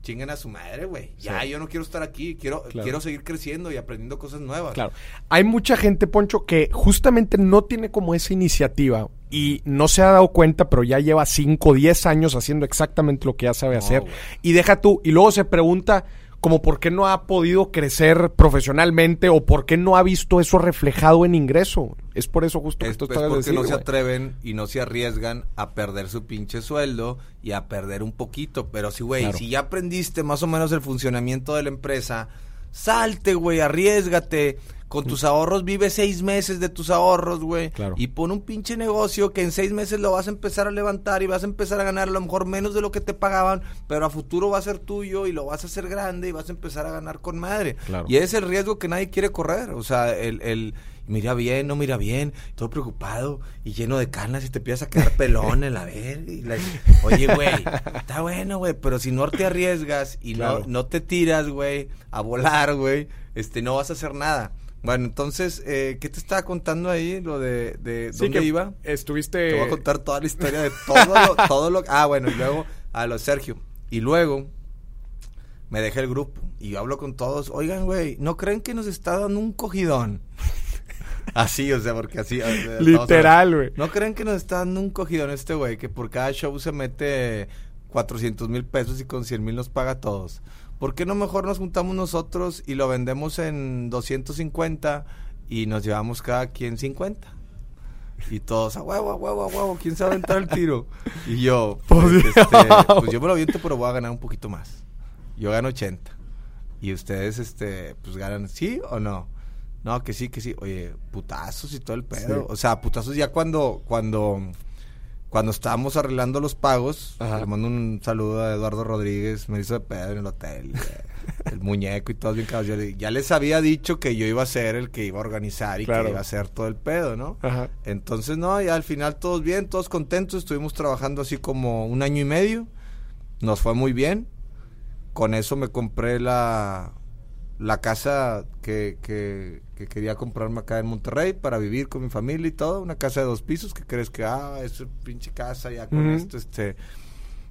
chinguen a su madre, güey. Ya, yo no quiero estar aquí, quiero, quiero seguir creciendo y aprendiendo cosas nuevas. Claro. Hay mucha gente, Poncho, que justamente no tiene como esa iniciativa y no se ha dado cuenta, pero ya lleva 5 o 10 años haciendo exactamente lo que ya sabe hacer. Y deja tú, y luego se pregunta como por qué no ha podido crecer profesionalmente o por qué no ha visto eso reflejado en ingreso. Es por eso justo que esto es porque no se atreven y no se arriesgan a perder su pinche sueldo y a perder un poquito. Pero sí, güey, si ya aprendiste más o menos el funcionamiento de la empresa, salte, güey, arriesgate con tus ahorros vive seis meses de tus ahorros, güey. Claro. Y pon un pinche negocio que en seis meses lo vas a empezar a levantar y vas a empezar a ganar a lo mejor menos de lo que te pagaban, pero a futuro va a ser tuyo y lo vas a hacer grande y vas a empezar a ganar con madre. Claro. Y es el riesgo que nadie quiere correr. O sea, el, el mira bien, no mira bien, todo preocupado y lleno de canas y te empiezas a quedar *laughs* pelón en la ver. oye, güey, está bueno, güey, pero si no te arriesgas y no, no te tiras, güey, a volar, güey, este, no vas a hacer nada. Bueno, entonces, eh, ¿qué te estaba contando ahí? Lo de, de dónde iba. Estuviste. Te voy a contar toda la historia de todo lo, *laughs* todo lo. Ah, bueno, y luego a lo Sergio. Y luego me dejé el grupo y yo hablo con todos. Oigan, güey, ¿no creen que nos está dando un cogidón? *laughs* así, o sea, porque así. Literal, güey. ¿No creen que nos está dando un cogidón este güey? Que por cada show se mete 400 mil pesos y con 100 mil nos paga a todos. ¿Por qué no mejor nos juntamos nosotros y lo vendemos en 250 y nos llevamos cada quien 50? Y todos, a huevo, a huevo, a huevo, ¿quién sabe entrar el tiro? Y yo, pues, este, pues, yo me lo viento, pero voy a ganar un poquito más. Yo gano 80. Y ustedes, este, pues ganan, ¿sí o no? No, que sí, que sí. Oye, putazos y todo el pedo. O sea, putazos ya cuando, cuando cuando estábamos arreglando los pagos, le mando un saludo a Eduardo Rodríguez, me hizo de pedo en el hotel, el *laughs* muñeco y todo bien cabrón. ya les había dicho que yo iba a ser el que iba a organizar y que iba a hacer todo el pedo, ¿no? Entonces, no, ya al final todos bien, todos contentos, estuvimos trabajando así como un año y medio, nos fue muy bien. Con eso me compré la, la casa que, que, quería comprarme acá en Monterrey para vivir con mi familia y todo, una casa de dos pisos que crees que, ah, es pinche casa, ya con esto, este,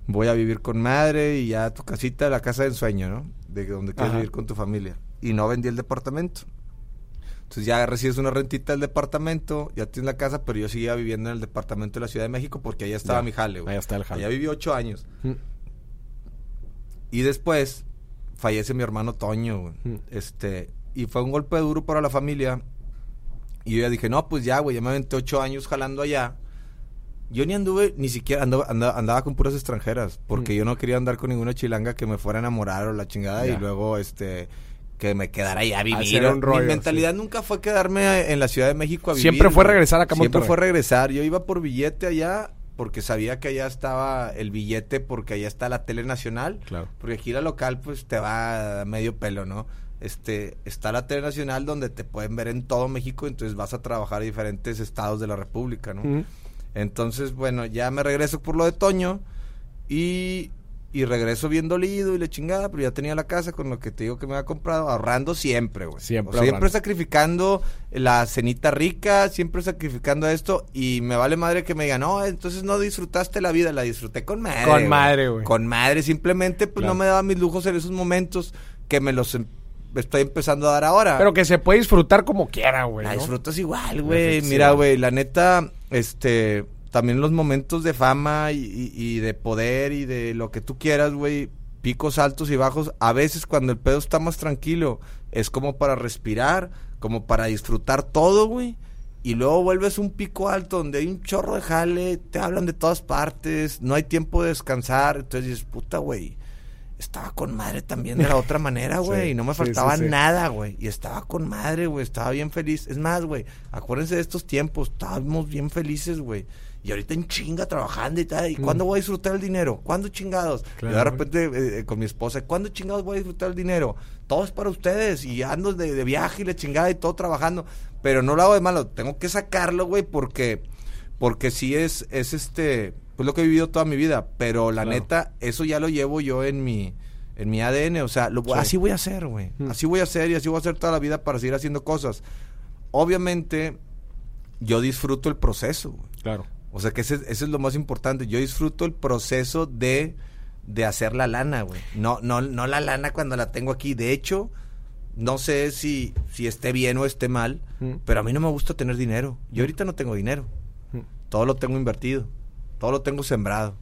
voy a vivir con madre y ya tu casita, la casa de ensueño, ¿no? De donde quieres vivir con tu familia. Y no vendí el departamento. Entonces ya recibes una rentita del departamento, ya tienes la casa, pero yo seguía viviendo en el departamento de la Ciudad de México porque allá estaba mi jale, Allá está el jale. Allá viví ocho años. Y después fallece mi hermano Toño, Este, y fue un golpe duro para la familia. Y yo ya dije, no, pues ya, güey, ya me aventé ocho años jalando allá. Yo ni anduve, ni siquiera andaba, andaba, con puras extranjeras, porque yo no quería andar con ninguna chilanga que me fuera a enamorar o la chingada y luego, este, que me quedara allá a vivir. Un rollo, Mi mentalidad nunca fue quedarme en la Ciudad de México a vivir. Siempre fue regresar acá a Siempre fue regresar. Yo iba por billete allá porque sabía que allá estaba el billete, porque allá está la tele nacional. Claro. Porque aquí la local, pues te va medio pelo, ¿no? Este, está la tele nacional donde te pueden ver en todo México, entonces vas a trabajar a diferentes estados de la República, ¿no? Entonces, bueno, ya me regreso por lo de Toño y y regreso bien dolido y le chingada, pero ya tenía la casa con lo que te digo que me había comprado, ahorrando siempre, güey. Siempre. siempre sacrificando la cenita rica, siempre sacrificando esto y me vale madre que me digan, no, entonces no disfrutaste la vida, la disfruté con madre. Con madre, güey. Con madre, simplemente pues no me daba mis lujos en esos momentos que me los em, estoy empezando a dar ahora. Pero que se puede disfrutar como quiera, güey. La disfrutas igual, güey. Mira, güey, la neta, este también los momentos de fama y, de poder y de lo que tú quieras, güey, picos altos y bajos, a veces cuando el pedo está más tranquilo, es como para respirar, como para disfrutar todo, güey. Y luego vuelves un pico alto donde hay un chorro de jale, te hablan de todas partes, no hay tiempo de descansar, entonces dices, puta, güey, estaba con madre también de la otra *laughs* manera, güey, y no me faltaba nada, güey, y estaba con madre, güey, estaba bien feliz. Es más, güey, acuérdense de estos tiempos, estábamos bien felices, güey y ahorita en chinga trabajando y tal. ¿Y mm. cuándo voy a disfrutar el dinero? ¿Cuándo chingados? y de repente eh, eh, con mi esposa, ¿cuándo chingados voy a disfrutar el dinero? Todo es para ustedes y ando de, viaje y la chingada y todo trabajando. Pero no lo hago de malo, tengo que sacarlo, güey, porque, porque sí es, es este, pues lo que he vivido toda mi vida. Pero la neta, eso ya lo llevo yo en mi en mi ADN, o sea, lo, así voy a hacer, güey. Mm. Así voy a hacer y así voy a hacer toda la vida para seguir haciendo cosas. Obviamente, yo disfruto el proceso, güey. Claro. O sea, que ese, ese es lo más importante. Yo disfruto el proceso de, de hacer la lana, güey. No, no, no la lana cuando la tengo aquí. De hecho, no sé si, si esté bien o esté mal, Mm. pero a mí no me gusta tener dinero. Yo ahorita no tengo dinero. Mm. Todo lo tengo invertido. Todo lo tengo sembrado.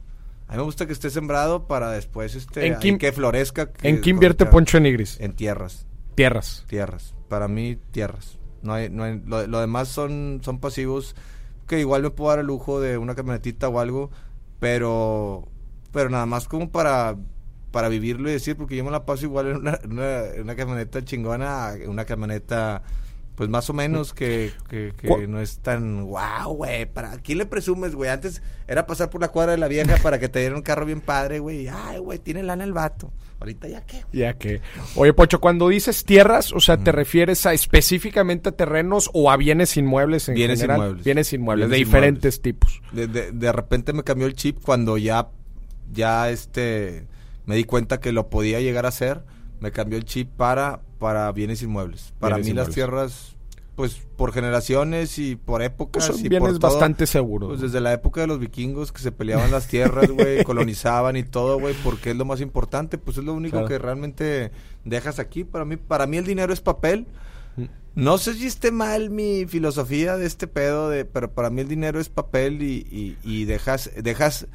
A mí me gusta que esté sembrado para después este, ¿En qué- que florezca. que ¿En qué invierte cosechar. Poncho Nigris? En tierras Tierras. tierras. Para mí, tierras. No hay, no hay, lo, lo demás son, son pasivos que igual me puedo dar el lujo de una camionetita o algo, pero, pero nada más como para, para vivirlo y decir, porque yo me la paso igual en una, una, una camioneta chingona, una camioneta pues más o menos que, que, que ¿Cuál- no es tan wow, güey. ¿Para quién le presumes, güey? Antes era pasar por la cuadra de la vieja para que te dieran un carro bien padre, güey. Ay, güey, tiene lana el vato. Ahorita ya qué. Ya que. Oye, Poncho, cuando dices tierras, o sea, ¿te refieres a específicamente a terrenos o a bienes inmuebles en Bienes general? inmuebles. Bienes inmuebles, de diferentes tipos. de, de, de repente me cambió el chip cuando ya, ya este, me di cuenta que lo podía llegar a hacer, me cambió el chip para, para bienes inmuebles. Para Bienes mí las tierras, pues por generaciones y por épocas Pues son y bienes por todo, bastante seguros. Pues desde la época de los vikingos que se peleaban las tierras, güey, *laughs* colonizaban y todo, güey, porque es lo más importante, pues es lo único Claro. que realmente dejas aquí. Para mí, para mí el dinero es papel. Mm. No sé si esté mal mi filosofía de este pedo, de, pero para mí el dinero es papel y, y, y dejas, dejas,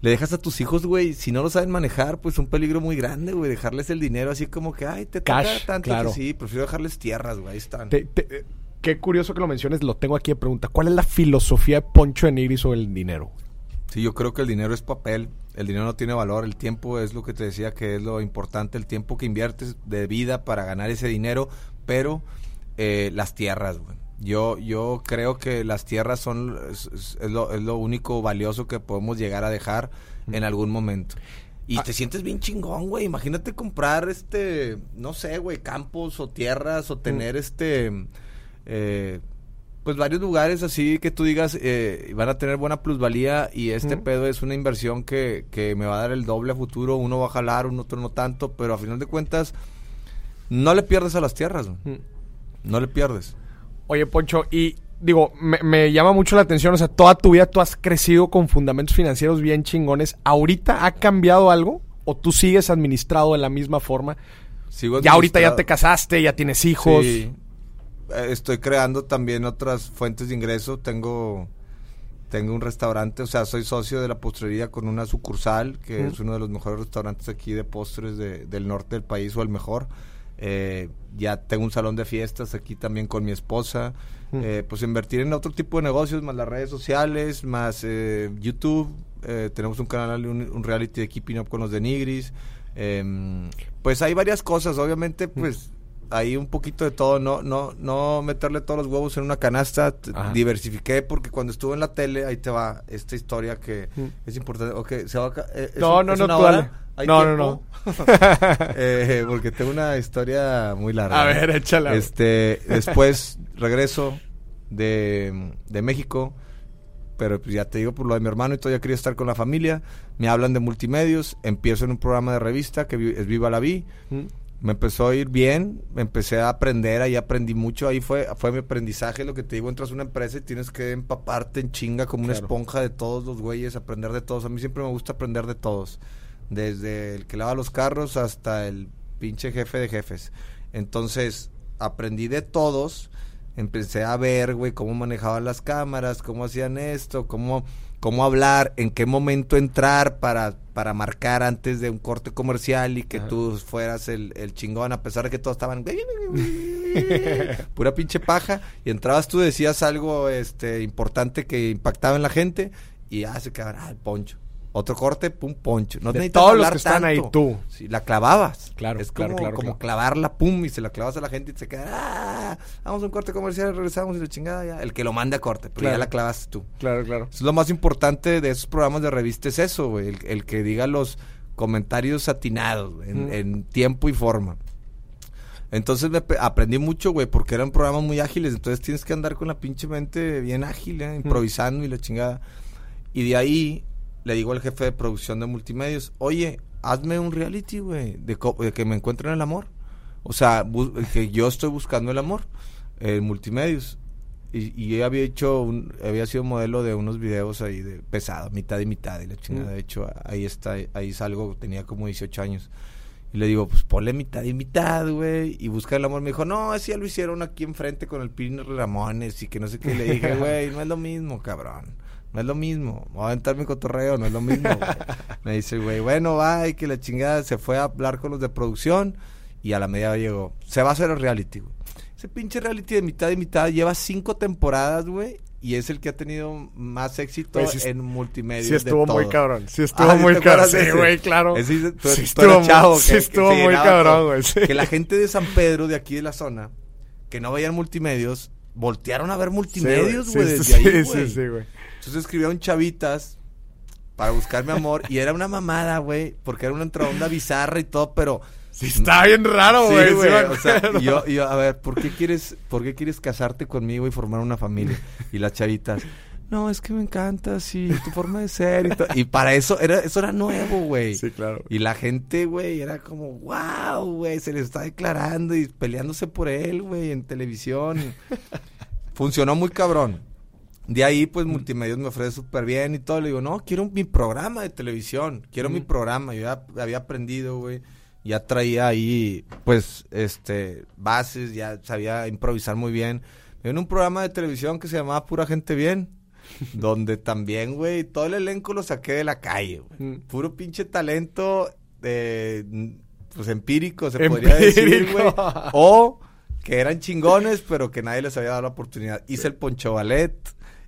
le dejas a tus hijos, güey, si no lo saben manejar, pues un peligro muy grande, güey, dejarles el dinero así como que, ay, te toca Cash, tanto claro. que sí, prefiero dejarles tierras, güey, ahí están. Te- te- eh, qué curioso que lo menciones, lo tengo aquí de pregunta. ¿Cuál es la filosofía de Poncho de Nigris sobre el dinero? Sí, yo creo que el dinero es papel, el dinero no tiene valor, el tiempo es lo que te decía que es lo importante, el tiempo que inviertes de vida para ganar ese dinero, pero eh, las tierras, güey. Yo, yo creo que las tierras son es, lo, es lo único valioso que podemos llegar a dejar en algún momento. Y Ah. te sientes bien chingón, güey. Imagínate comprar este, no sé, güey, campos o tierras o tener este, eh, pues varios lugares así que tú digas eh, van a tener buena plusvalía y este pedo es una inversión que, que me va a dar el doble a futuro. Uno va a jalar, un otro no tanto, pero a final de cuentas no le pierdes a las tierras, güey. Mm. no le pierdes. Oye, Poncho, y digo, me, me llama mucho la atención, o sea, toda tu vida tú has crecido con fundamentos financieros bien chingones. ¿Ahorita ha cambiado algo? ¿O tú sigues administrado de la misma forma? Sigo Ya ahorita ya te casaste, ya tienes hijos. Sí. Eh, Estoy creando también otras fuentes de ingreso. Tengo tengo un restaurante, o sea, soy socio de la postrería con una sucursal, que Mm. es uno de los mejores restaurantes aquí de postres de- del norte del país o el mejor. Eh, ya tengo un salón de fiestas aquí también con mi esposa. Mm. Eh, pues invertir en otro tipo de negocios, más las redes sociales, más eh, YouTube. Eh, tenemos un canal, un, un reality de Keeping Up con los de Nigris. Em, pues hay varias cosas, obviamente, pues hay un poquito de todo, no, no, no meterle todos los huevos en una canasta, Ajá. diversifiqué porque cuando estuve en la tele, ahí te va esta historia que Mm. es importante. Ok, se va a eh, ¿es No, un- no, es no, tú hora? ¿Hay No, tiempo? *laughs* Eh, porque tengo una historia muy larga. A ver, échala. Este, después regreso de, de México, pero pues ya te digo por lo de mi hermano y todavía quería estar con la familia. Me hablan de multimedios, empiezo en un programa de revista que es Viva la Vi. Mm. Me empezó a ir bien, me empecé a aprender, ahí aprendí mucho, ahí fue, fue mi aprendizaje, lo que te digo, entras a una empresa y tienes que empaparte en chinga como una esponja de todos los güeyes, aprender de todos. A mí siempre me gusta aprender de todos, desde el que lava los carros hasta el pinche jefe de jefes. Entonces, aprendí de todos, empecé a ver, güey, cómo manejaban las cámaras, cómo hacían esto, cómo, cómo hablar, en qué momento entrar para, para marcar antes de un corte comercial y que Ajá. tú fueras el, el chingón, a pesar de que todos estaban *laughs* pura pinche paja, y entrabas tú, decías algo este importante que impactaba en la gente, y ya se quedaban, ah, el poncho. Otro corte, pum, poncho. No De todos los que están ahí, tú. Sí, la clavabas. Claro, es como, claro, como clavarla, pum, y se la clavas a la gente y se queda, ah, vamos a un corte comercial, regresamos y la chingada ya. El que lo manda a corte, pero Claro. ya la clavaste tú. Claro, claro. Eso es lo más importante de esos programas de revista es eso, güey, el, el que diga los comentarios atinados güey, en, Mm. en tiempo y forma. Entonces me aprendí mucho, güey, porque eran programas muy ágiles, entonces tienes que andar con la pinche mente bien ágil, ¿eh? improvisando y la chingada. Y de ahí le digo al jefe de producción de multimedios, oye, hazme un reality, güey, de, que me encuentren el amor. O sea, que yo estoy buscando el amor en multimedios. Y, y había hecho, un, había sido modelo de unos videos ahí de pesado, mitad y mitad, y la chingada. Mm. De hecho, ahí está, ahí salgo, tenía como 18 años. Y le digo, pues ponle mitad y mitad, güey. Y busca el amor. Me dijo, no, así ya lo hicieron aquí enfrente con el Pino Ramones y que no sé qué. Le dije, *laughs* güey, no es lo mismo, cabrón. No es lo mismo. Voy a aventar mi cotorreo, no es lo mismo, *laughs* Me dice, güey, bueno, va, y que la chingada se fue a hablar con los de producción. Y a la media llegó, se va a hacer el reality, güey. Ese pinche reality de mitad y mitad lleva cinco temporadas, güey. Y es el que ha tenido más éxito en multimedia. Sí estuvo muy cabrón. Sí estuvo muy cabrón. Sí, güey, claro. sí estuvo, chavo, sí estuvo muy cabrón, güey. Que la gente de San Pedro, de aquí de la zona, que no veían multimedios, voltearon a ver multimedios, güey, desde ahí, güey. Sí, sí, güey. Entonces escribieron chavitas para buscarme amor y era una mamada, güey, porque era una onda bizarra y todo, pero Sí, está bien raro, güey. o sea, yo, yo, a ver, ¿por qué quieres, por qué quieres casarte conmigo y formar una familia? Y las chavitas, no, es que me encanta, sí, tu forma de ser y, y para eso era, eso era nuevo, güey. Sí, claro. Y la gente, güey, era como, wow, güey, se le está declarando y peleándose por él, güey, en televisión. Funcionó muy cabrón. De ahí, pues, Multimedios me ofrece súper bien y todo. Le digo, no, quiero mi programa de televisión. Quiero mi programa. Yo ya había aprendido, güey ya traía ahí, pues, este, bases, ya sabía improvisar muy bien. En un programa de televisión que se llamaba Pura Gente Bien, *laughs* donde también, güey, todo el elenco lo saqué de la calle, güey. Mm. Puro pinche talento, eh, pues, empírico, se podría decir, güey. O que eran chingones, pero que nadie les había dado la oportunidad. Hice el Poncho Ballet,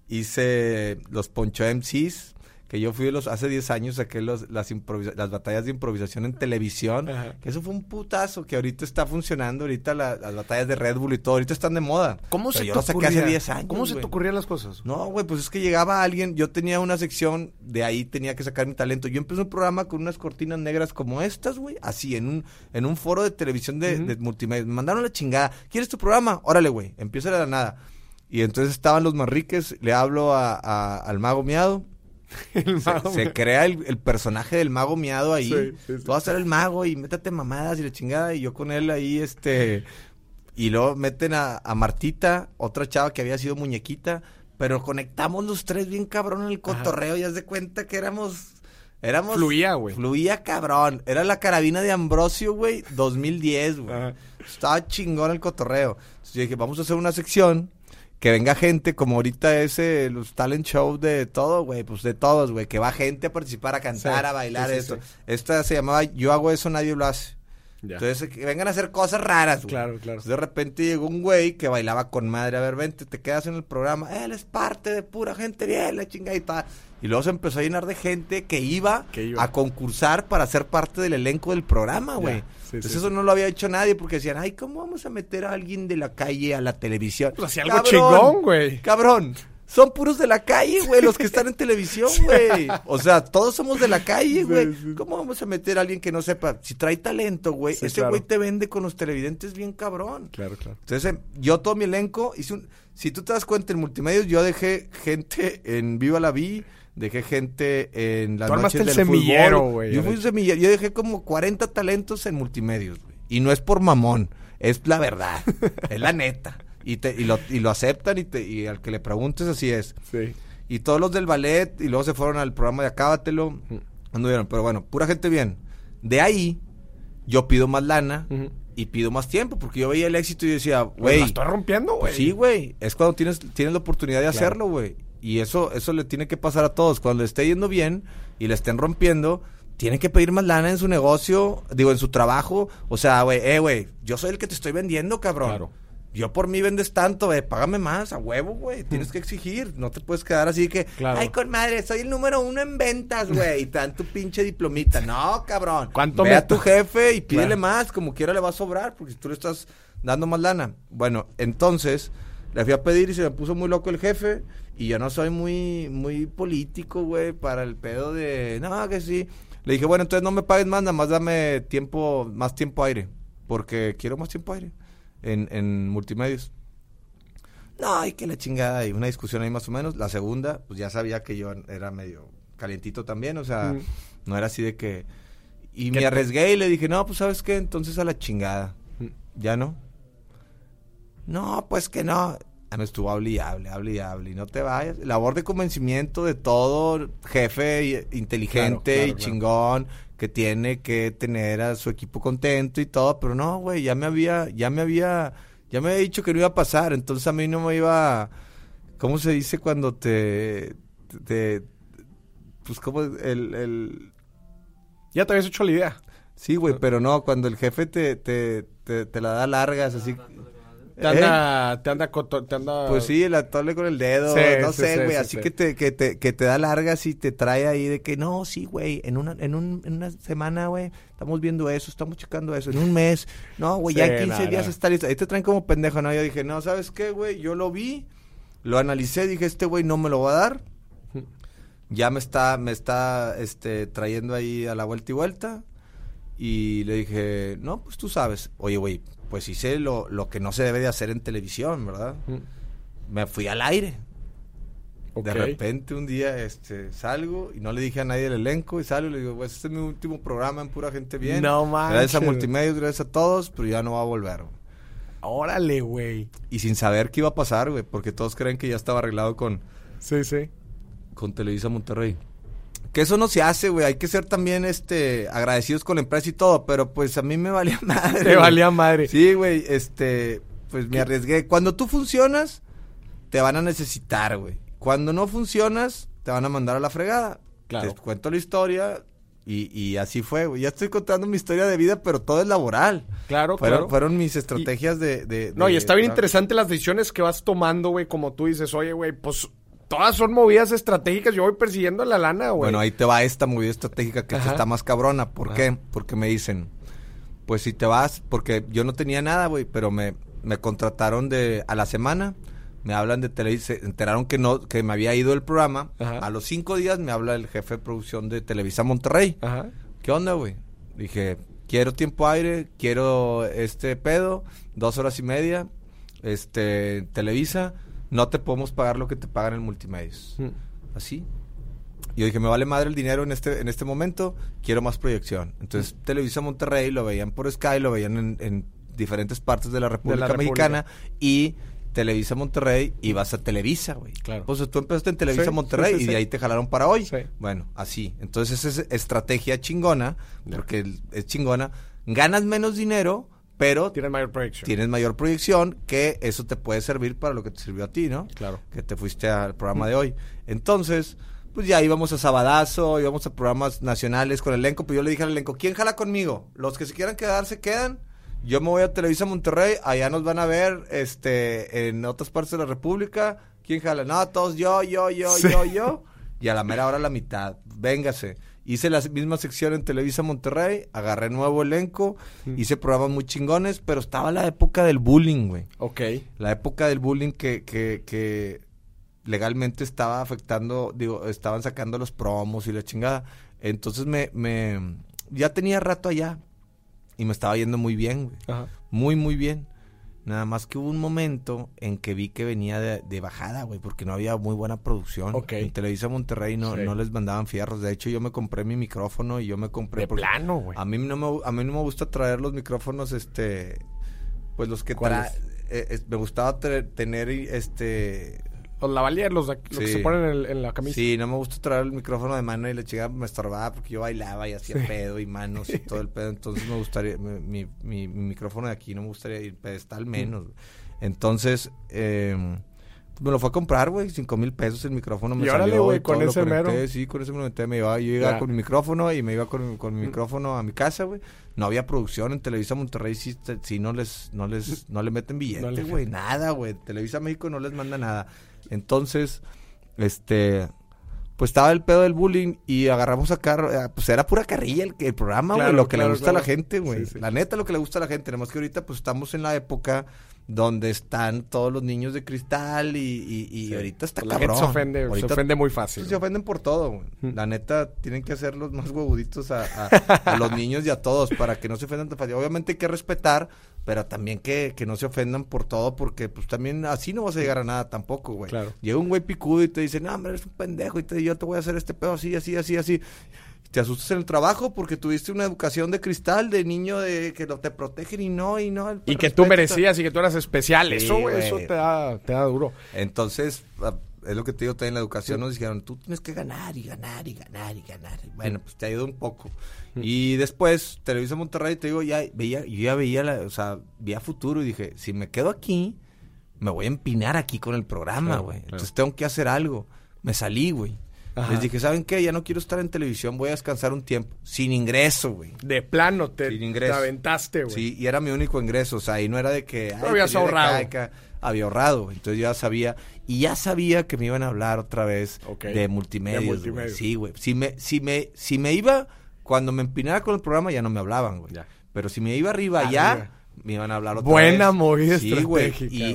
hice los Poncho MCs, que yo fui los hace 10 años saqué los, las las batallas de improvisación en televisión, que eso fue un putazo que ahorita está funcionando, ahorita las batallas de Red Bull y todo, ahorita están de moda. ¿Cómo se yo te saqué hace 10 años? ¿Cómo se te ocurrían las cosas? No, güey, pues es que llegaba alguien, yo tenía una sección, de ahí tenía que sacar mi talento. Yo empecé un programa con unas cortinas negras como estas, güey, así en un en un foro de televisión de, multimedia. Me mandaron la chingada. ¿Quieres tu programa? Órale, güey, empieza de la nada. Y entonces estaban los marriques, le hablo a, al mago miado *laughs* se, crea el, personaje del mago miado ahí. Sí, Tú vas a ser el mago y métate mamadas y la chingada. Y yo con él ahí, este. Y luego meten a, Martita, otra chava que había sido muñequita. Pero conectamos los tres bien cabrón en el cotorreo. Y haz de cuenta que éramos. Éramos. Fluía, güey. Fluía cabrón. Era la carabina de Ambrosio, güey, 2010, güey. Estaba chingón el cotorreo. Entonces yo dije, vamos a hacer una sección que venga gente, como ahorita ese, los talent show de todo, güey, pues de todos, güey, que va gente a participar, a cantar, a bailar, esto. Esta se llamaba Yo hago eso, nadie lo hace. Entonces, que vengan a hacer cosas raras, güey. Claro, claro. de repente llegó un güey que bailaba con madre. A ver, vente, te quedas en el programa. Él es parte de pura gente bien, la chingada y tal. Y luego se empezó a llenar de gente que iba, a concursar para ser parte del elenco del programa, güey. Entonces eso no lo había hecho nadie porque decían, ay, ¿cómo vamos a meter a alguien de la calle a la televisión? Pues hacía algo chingón, güey. Cabrón. Son puros de la calle, güey, los que están en *laughs* televisión, güey. O sea, todos somos de la calle, güey. ¿Cómo vamos a meter a alguien que no sepa? Si trae talento, güey, ese güey te vende con los televidentes bien cabrón. Claro, claro. Entonces, yo todo mi elenco hice un... Si tú te das cuenta, en multimedios yo dejé gente en Viva la Vi, dejé gente en noches del el semillero, güey. Yo fui un semillero. Yo dejé como 40 talentos en multimedios, güey. Y no es por mamón, es la verdad, es la neta. Y, te, y, lo, y lo aceptan y, te, y al que le preguntes así es. Sí. Y todos los del ballet y luego se fueron al programa de Acábatelo. Anduvieron, pero bueno, pura gente bien. De ahí, yo pido más lana y pido más tiempo porque yo veía el éxito y decía, güey. estoy rompiendo, pues güey. sí, güey. Es cuando tienes, tienes la oportunidad de hacerlo, güey. Y eso, eso le tiene que pasar a todos. Cuando le esté yendo bien y le estén rompiendo, tienen que pedir más lana en su negocio, digo, en su trabajo. O sea, güey, eh, güey, yo soy el que te estoy vendiendo, cabrón. Claro. Yo por mí vendes tanto, güey, págame más, a huevo, güey. Tienes que exigir, no te puedes quedar así que, ay, con madre, soy el número uno en ventas, güey, y te dan tu pinche diplomita. No, cabrón. ¿Cuánto Ve a tu jefe y pídele más, como quiera le va a sobrar, porque si tú le estás dando más lana. Bueno, entonces, le fui a pedir y se me puso muy loco el jefe y yo no soy muy, muy político, güey, para el pedo de, no, que sí. Le dije, bueno, entonces no me pagues más, nada más dame tiempo, más tiempo aire, porque quiero más tiempo aire en, en multimedios. No, hay que la chingada, y una discusión ahí más o menos. La segunda, pues ya sabía que yo era medio calientito también, o sea, no era así de que... y me arriesgué y le dije, no, pues sabes qué, entonces a la chingada. Mm. ¿Ya no? No, pues que no. Ah, Me estuvo hable y hable, hable y hable, y no te vayas. Labor de convencimiento de todo jefe inteligente Claro, claro, y claro. Que tiene que tener a su equipo contento y todo, pero no, güey, ya me había, ya me había, ya me había dicho que no iba a pasar, entonces a mí no me iba, ¿cómo se dice cuando te, te, pues como el, el, Ya te habías hecho la idea. sí, güey, pero no, cuando el jefe te, te, te, te la da largas, así. Te anda, te anda, te anda... ¿Eh? Pues sí, el atole con el dedo, Sí, no sí, sé, güey, sí, así sí. Que, te, que, te, que te da largas y te trae ahí de que no, sí, güey, en una, en, un, en una semana, güey, estamos viendo eso, estamos checando eso, en un mes, no, güey, ya en 15 no, días está listo. Ahí te traen como pendejo, ¿no? Yo dije, no, ¿sabes qué, güey? Yo lo vi, lo analicé, dije, este güey no me lo va a dar. Ya me está, me está, este, trayendo ahí a la vuelta y vuelta. Y le dije, no, pues tú sabes. Oye, güey, pues hice lo, lo que no se debe de hacer en televisión, ¿verdad? Mm. Me fui al aire. De repente un día este salgo y no le dije a nadie del elenco y salgo y le digo, pues este es mi último programa en pura gente bien. No Gracias a manches. Multimedios, gracias a todos, pero ya no va a volver. güey. Órale, güey. Y sin saber qué iba a pasar, güey, porque todos creen que ya estaba arreglado con, Sí, sí. con Televisa Monterrey. Que eso no se hace, güey. Hay que ser también este agradecidos con la empresa y todo, pero pues a mí me valía *laughs* madre. Te valía madre. Sí, güey, este, pues me arriesgué. Cuando tú funcionas, te van a necesitar, güey. Cuando no funcionas, te van a mandar a la fregada. Claro. Te cuento la historia y, y así fue, güey. Ya estoy contando mi historia de vida, pero todo es laboral. Claro, Fueron, claro. fueron mis estrategias de, de- No, y está bien interesante las decisiones que vas tomando, güey, como tú dices, oye, güey, pues todas son movidas estratégicas, yo voy persiguiendo la lana, güey. Bueno, ahí te va esta movida estratégica que esta está más cabrona. ¿Por Ajá. qué? Porque me dicen, pues si te vas, porque yo no tenía nada, güey, pero me, me contrataron de a la semana, me hablan de Televisa, se enteraron que no, que me había ido el programa. Ajá. A los cinco días me habla el jefe de producción de Televisa Monterrey. Ajá. ¿Qué onda, güey? Dije, quiero tiempo aire, quiero este pedo, dos horas y media, este, Televisa, no te podemos pagar lo que te pagan en multimedios. Mm. Así. Y yo dije, me vale madre el dinero en este, en este momento, quiero más proyección. Entonces, Televisa Monterrey lo veían por Sky, lo veían en, en diferentes partes de la República República. Mexicana y Televisa Monterrey ibas a Televisa, güey. Claro. Pues tú empezaste en Televisa Sí, Monterrey sí, sí, y de ahí te jalaron para hoy. Bueno, así. Entonces, esa es estrategia chingona, porque es chingona. Ganas menos dinero, pero Tienes mayor proyección. tienes mayor proyección, que eso te puede servir para lo que te sirvió a ti, ¿no? Claro. Que te fuiste al programa de hoy. Entonces, pues ya íbamos a Sabadazo, íbamos a programas nacionales con el elenco, pero yo le dije al elenco, ¿quién jala conmigo? Los que se quieran quedar, se quedan. Yo me voy a Televisa Monterrey, allá nos van a ver este en otras partes de la República. ¿Quién jala? No, todos yo, yo, yo, Sí. yo, yo. Y a la mera hora la mitad. Véngase. Hice la misma sección en Televisa Monterrey, agarré nuevo elenco, hice programas muy chingones, pero estaba la época del bullying, güey. Ok. La época del bullying que, que, que legalmente estaba afectando, digo, estaban sacando los promos y la chingada. Entonces me, me, ya tenía rato allá y me estaba yendo muy bien, güey. Ajá. Muy, muy bien. Nada más que hubo un momento en que vi que venía de, de bajada, güey, porque no había muy buena producción. En Televisa Monterrey no, Sí. no les mandaban fierros. De hecho, yo me compré mi micrófono y yo me compré... De plano, güey. A mí, no me, a mí no me gusta traer los micrófonos, este... Pues los que ¿Cuáles? trae... eh, es- me gustaba tener, este... Los lavaliers, los, de- los que se ponen en, en la camisa. Sí, no me gusta traer el micrófono de mano y la chica me estorbaba porque yo bailaba y hacía pedo y manos y *laughs* todo el pedo. Entonces me gustaría, mi, mi, mi- mi micrófono de aquí no me gustaría ir pedestal menos. güey. Entonces, eh, me lo fue a comprar, güey, cinco mil pesos el micrófono. Me Y órale, salió güey, con ese conecté, mero. Sí, con ese me lo metí, me iba, yo iba con mi micrófono y me iba con, con mi Mm. micrófono a mi casa, güey. No había producción en Televisa Monterrey, sí, te- sí no les, no les, no le meten No billete, le- güey, nada, güey. Televisa México no les manda nada. Entonces, este, pues estaba el pedo del bullying y agarramos a carro, eh, pues era pura carrilla el, el programa, güey, Claro, lo que claro, le gusta a la gente, güey. Sí, sí. La neta, lo que le gusta a la gente. Tenemos que ahorita, pues estamos en la época donde están todos los niños de cristal y, y, y Sí. ahorita está Pues la cabrón. gente se ofende, Ahorita se ofende muy fácil. pues, se ofenden por todo, güey. Mm. La neta, tienen que hacerlos más huevuditos a, a- a *laughs* los niños y a todos para que no se ofendan tan fácil. Obviamente hay que respetar, pero también que, que no se ofendan por todo, porque pues también así no vas a llegar a nada tampoco, güey. Claro. Llega un güey picudo y te dice, no, hombre, eres un pendejo y te, yo te voy a hacer este pedo así, así, así, así. te asustas en el trabajo porque tuviste una educación de cristal de niño de que no te protegen y no, y no. Y que tú merecías y que tú eras especial. Sí, eso, güey, eso te da, te da duro. Entonces, ah, es lo que te digo también en la educación, nos dijeron, tú tienes que ganar y ganar y ganar y ganar. Bueno, pues te ayudó un poco. Y después, Televisa Monterrey, te digo, ya veía, yo ya veía, la, o sea, veía futuro y dije, si me quedo aquí, me voy a empinar aquí con el programa, güey. claro. Entonces tengo que hacer algo. Me salí, güey. Ajá. Les dije, ¿saben qué? Ya no quiero estar en televisión, voy a descansar un tiempo. Sin ingreso, güey. De plano te, Sin te ingreso. aventaste, güey. Sí, y era mi único ingreso, o sea, y no era de que... ay, habías ahorrado. acá, acá. Había ahorrado, entonces ya sabía, y ya sabía que me iban a hablar otra vez de multimedia. De multimedios. Sí, güey. Si me, si, me, si me iba, cuando me empinara con el programa ya no me hablaban, güey. Pero si me iba arriba Arriba. ya, me iban a hablar otra Buena vez. movida Sí, güey.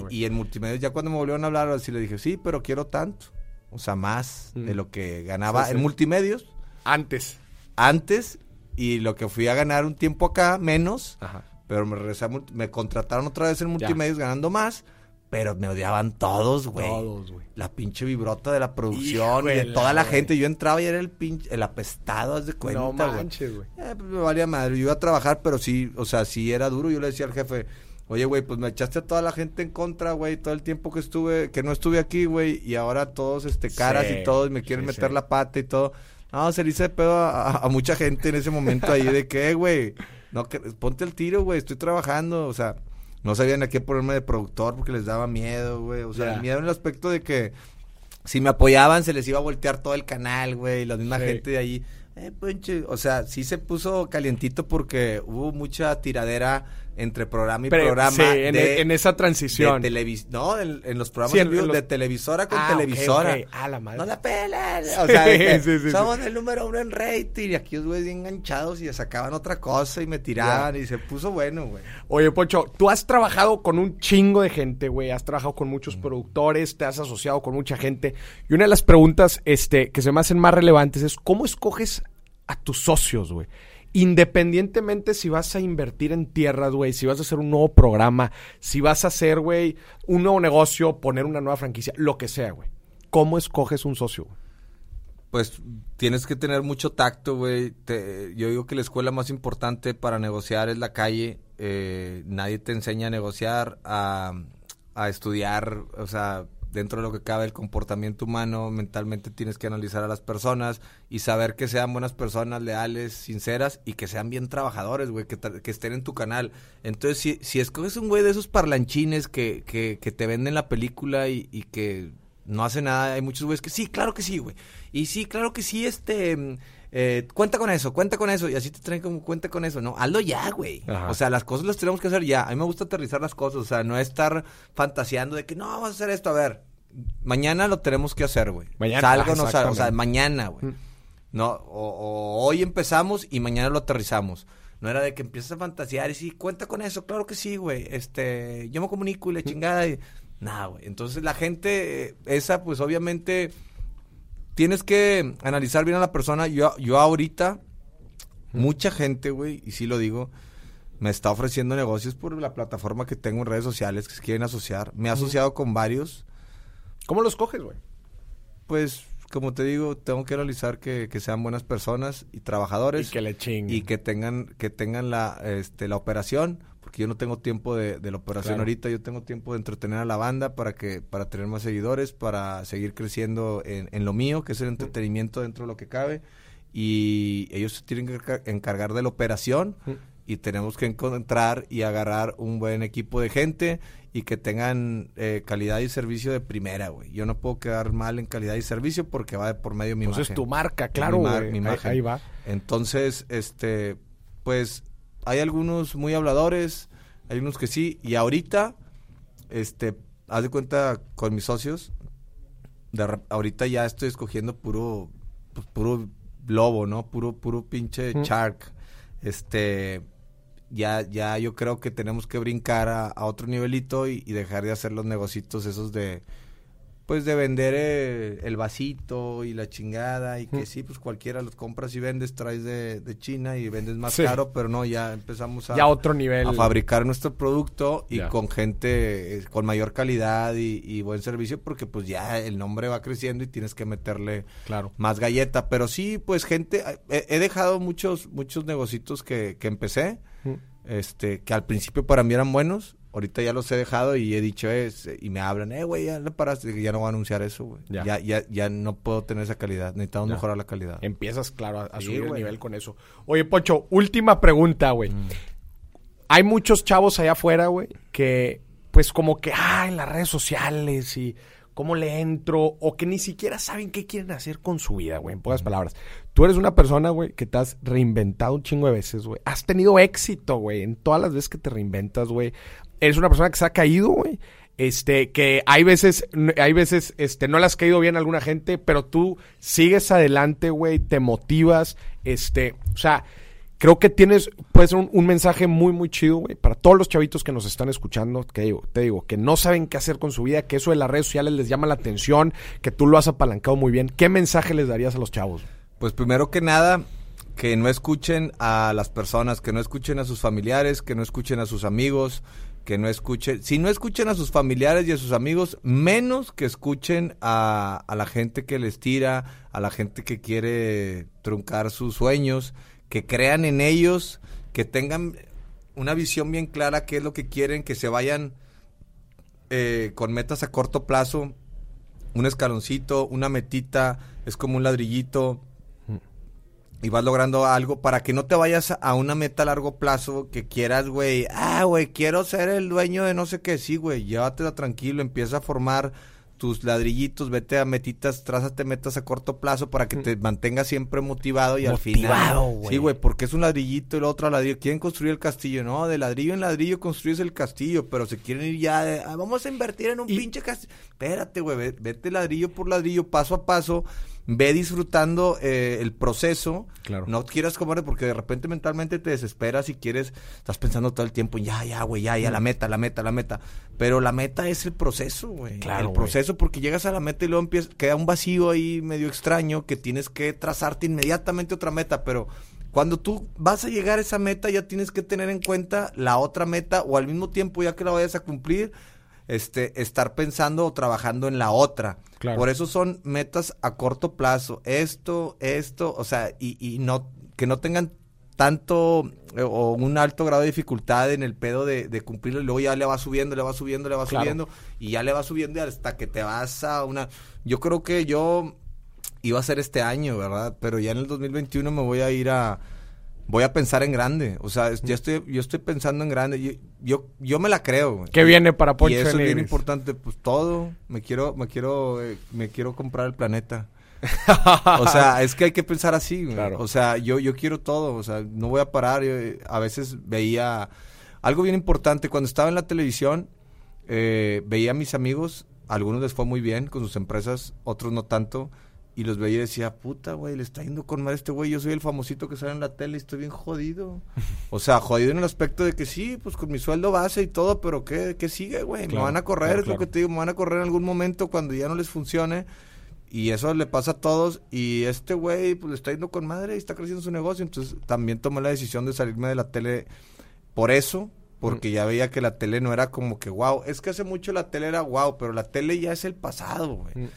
Y, en multimedia, ya cuando me volvieron a hablar, así le dije, sí, pero quiero tanto. O sea, más de Mm. lo que ganaba Sí, sí. en multimedios Antes. antes y lo que fui a ganar un tiempo acá, menos. Ajá. Pero me regresé me contrataron otra vez en multimedios ganando más, pero me odiaban todos, güey. Todos, güey. La pinche vibrota de la producción y de Híjole, toda la güey. gente. Yo entraba y era el pinche, el apestado, haz de cuenta, No manches, güey. Eh, pues me valía madre. Yo iba a trabajar, pero sí, o sea, sí era duro. Yo le decía al jefe, oye, güey, pues me echaste a toda la gente en contra, güey, todo el tiempo que estuve, que no estuve aquí, güey, y ahora todos, este, caras Sí, y todos me quieren sí, meter sí. la pata y todo. No, se le hice de pedo a, a- a mucha gente en ese momento ahí de que, güey, no, que, ponte el tiro, güey, estoy trabajando, o sea, no sabían a qué ponerme de productor porque les daba miedo, güey, o sea, el miedo en el aspecto de que si me apoyaban se les iba a voltear todo el canal, güey, la misma Sí. gente de ahí, eh, o sea, sí se puso calientito porque hubo mucha tiradera entre programa y Pero, programa sí, en, esa transición. de televis no, en, en los programas Sí, en los- de televisora con Ah, televisora. ok. Ah, la madre. No la pelan. O sea, de que somos el número uno en rating. Y aquí los güeyes enganchados y sacaban otra cosa y me tiraban. Y se puso bueno, güey. Oye, Poncho, tú has trabajado con un chingo de gente, güey. Has trabajado con muchos productores, te has asociado con mucha gente. Y una de las preguntas este, que se me hacen más relevantes es: ¿cómo escoges a tus socios, güey? Independientemente si vas a invertir en tierras, güey, si vas a hacer un nuevo programa, si vas a hacer, güey, un nuevo negocio, poner una nueva franquicia, lo que sea, güey. ¿Cómo escoges un socio? Pues tienes que tener mucho tacto, güey. Yo digo que la escuela más importante para negociar es la calle. Eh, nadie te enseña a negociar, a, a estudiar, o sea, dentro de lo que cabe el comportamiento humano, mentalmente tienes que analizar a las personas y saber que sean buenas personas, leales, sinceras y que sean bien trabajadores, güey, que, estén en tu canal. Entonces, si, si escoges un güey de esos parlanchines que, que, que te venden la película y, y que no hace nada, hay muchos güeyes que sí, claro que sí, güey. Y sí, claro que sí, este... mm, eh, cuenta con eso, cuenta con eso. Y así te traen como cuenta con eso. No, hazlo ya, güey. Ajá. O sea, las cosas las tenemos que hacer ya. A mí me gusta aterrizar las cosas. O sea, no estar fantaseando de que no, vamos a hacer esto. A ver, mañana lo tenemos que hacer, güey. Mañana, Salgo, ah, no salgo. O sea, mañana, güey. Mm. No, o, o hoy empezamos y mañana lo aterrizamos. No era de que empiezas a fantasear y sí, cuenta con eso, claro que sí, güey. Este, yo me comunico y la chingada y nada, güey. Entonces la gente eh, esa pues obviamente tienes que analizar bien a la persona. Yo yo ahorita mucha gente, güey, y sí lo digo, me está ofreciendo negocios por la plataforma que tengo en redes sociales que se quieren asociar. Me he asociado con varios ¿Cómo los coges, güey? pues como te digo, tengo que analizar que, que sean buenas personas y trabajadores Y que le chinguen. y que tengan que tengan la este la operación, porque yo no tengo tiempo de, de la operación Claro. ahorita, yo tengo tiempo de entretener a la banda para que para tener más seguidores, para seguir creciendo en, en lo mío, que es el entretenimiento dentro de lo que cabe y ellos se tienen que encar- encargar de la operación Mm. y tenemos que encontrar y agarrar un buen equipo de gente y que tengan eh, calidad y servicio de primera, güey. Yo no puedo quedar mal en calidad y servicio porque va de por medio mi Pues es imagen. tu marca, claro, Mi mar- imagen. ahí va. Entonces, este, pues hay algunos muy habladores, hay unos que sí, y ahorita, este, haz de cuenta con mis socios, de ahorita ya estoy escogiendo puro, pues, puro lobo, ¿no? Puro, puro pinche Mm. shark. Este, ya, ya yo creo que tenemos que brincar a, otro nivelito y, y dejar de hacer los negocitos esos de, pues de vender eh, el vasito y la chingada y que sí, pues cualquiera los compras y vendes, traes de, de China y vendes más Sí. caro, pero no, ya empezamos a, Ya otro nivel. a fabricar nuestro producto y Ya. con gente eh, con mayor calidad y, y buen servicio porque pues ya el nombre va creciendo y tienes que meterle Claro. más galleta, pero sí, pues gente, he, he dejado muchos muchos negocitos que, que empecé, Mm. este, que al principio para mí eran buenos, ahorita ya los he dejado y he dicho es y me hablan, eh, güey, ya le paraste, ya no voy a anunciar eso, güey, Ya. ya. Ya, ya, no puedo tener esa calidad, necesitamos Ya. mejorar la calidad. Empiezas, claro, a, a Sí, subir el nivel con eso. Oye, Pocho, última pregunta, güey. Mm. Hay muchos chavos allá afuera, güey, que pues como que, ah, en las redes sociales y cómo le entro, o que ni siquiera saben qué quieren hacer con su vida, güey, en Mm. pocas palabras. Tú eres una persona, güey, que te has reinventado un chingo de veces, güey. Has tenido éxito, güey, en todas las veces que te reinventas, güey. Eres una persona que se ha caído, güey. Este, que hay veces, hay veces, este, no le has caído bien a alguna gente, pero tú sigues adelante, güey, te motivas, este, o sea, creo que tienes, puede ser un, un mensaje muy, muy chido, güey, para todos los chavitos que nos están escuchando, que digo, te digo, que no saben qué hacer con su vida, que eso de las redes sociales les llama la atención, que tú lo has apalancado muy bien. ¿Qué mensaje les darías a los chavos? Pues primero que nada, que no escuchen a las personas, que no escuchen a sus familiares, que no escuchen a sus amigos, que no escuchen, si no escuchen a sus familiares y a sus amigos, menos que escuchen a, a la gente que les tira, a la gente que quiere truncar sus sueños, que crean en ellos, que tengan una visión bien clara qué es lo que quieren, que se vayan eh, con metas a corto plazo, un escaloncito, una metita, es como un ladrillito y vas logrando algo para que no te vayas a- una meta a largo plazo que quieras, güey, ah, güey, quiero ser el dueño de no sé qué, sí, güey, llévatela tranquilo, empieza a formar tus ladrillitos, vete a metitas, trázate metas a corto plazo para que te mantengas siempre motivado y al Motivado, final, güey. sí, güey, porque es un ladrillito y el otro ladrillo, quieren construir el castillo, no, de ladrillo en ladrillo construyes el castillo, pero se quieren ir ya de, "Ah, vamos a invertir en un Y- pinche castillo, espérate, güey, ve- vete ladrillo por ladrillo, paso a paso, ve disfrutando eh, el proceso, Claro. no quieras comer porque de repente mentalmente te desesperas y quieres, estás pensando todo el tiempo, ya, ya, güey, ya, ya, la meta, la meta, la meta. Pero la meta es el proceso, güey. Claro, el proceso porque llegas a la meta y luego empieza, queda un vacío ahí medio extraño que tienes que trazarte inmediatamente otra meta, pero cuando tú vas a llegar a esa meta ya tienes que tener en cuenta la otra meta o al mismo tiempo ya que la vayas a cumplir, este, estar pensando o trabajando en la otra. Claro. Por eso son metas a corto plazo. Esto, esto, o sea, y, y no, que no tengan tanto eh, o un alto grado de dificultad en el pedo de, de cumplirlo y luego ya le va subiendo, le va subiendo, le va Claro. subiendo y ya le va subiendo hasta que te vas a una... Yo creo que yo iba a ser este año, ¿verdad? Pero ya en el 2021 me voy a ir a... Voy a pensar en grande, o sea, es- ya estoy, yo estoy pensando en grande, yo, yo, yo me la creo. güey. ¿Qué viene para Poncho Y eso es bien importante, pues todo, me quiero, me quiero, eh, me quiero comprar el planeta. *laughs* O sea, es que hay que pensar así, güey. Claro. O sea, yo, yo quiero todo, o sea, no voy a parar. yo, eh, a veces veía algo bien importante, cuando estaba en la televisión, eh, veía a mis amigos, a algunos les fue muy bien con sus empresas, otros no tanto, y los veía y decía, puta, güey, le está yendo con madre este güey, yo soy el famosito que sale en la tele y estoy bien jodido. *laughs* O sea, jodido en el aspecto de que sí, pues con mi sueldo base y todo, pero ¿qué, qué sigue, güey? Claro, me van a correr, claro, es lo que te digo, me van a correr en algún momento cuando ya no les funcione. Y eso le pasa a todos. Y este güey, pues le está yendo con madre y está creciendo su negocio. Entonces también tomé la decisión de salirme de la tele por eso. Porque ya veía que la tele no era como que wow. Es que hace mucho la tele era wow, pero la tele ya es el pasado, güey. Mm.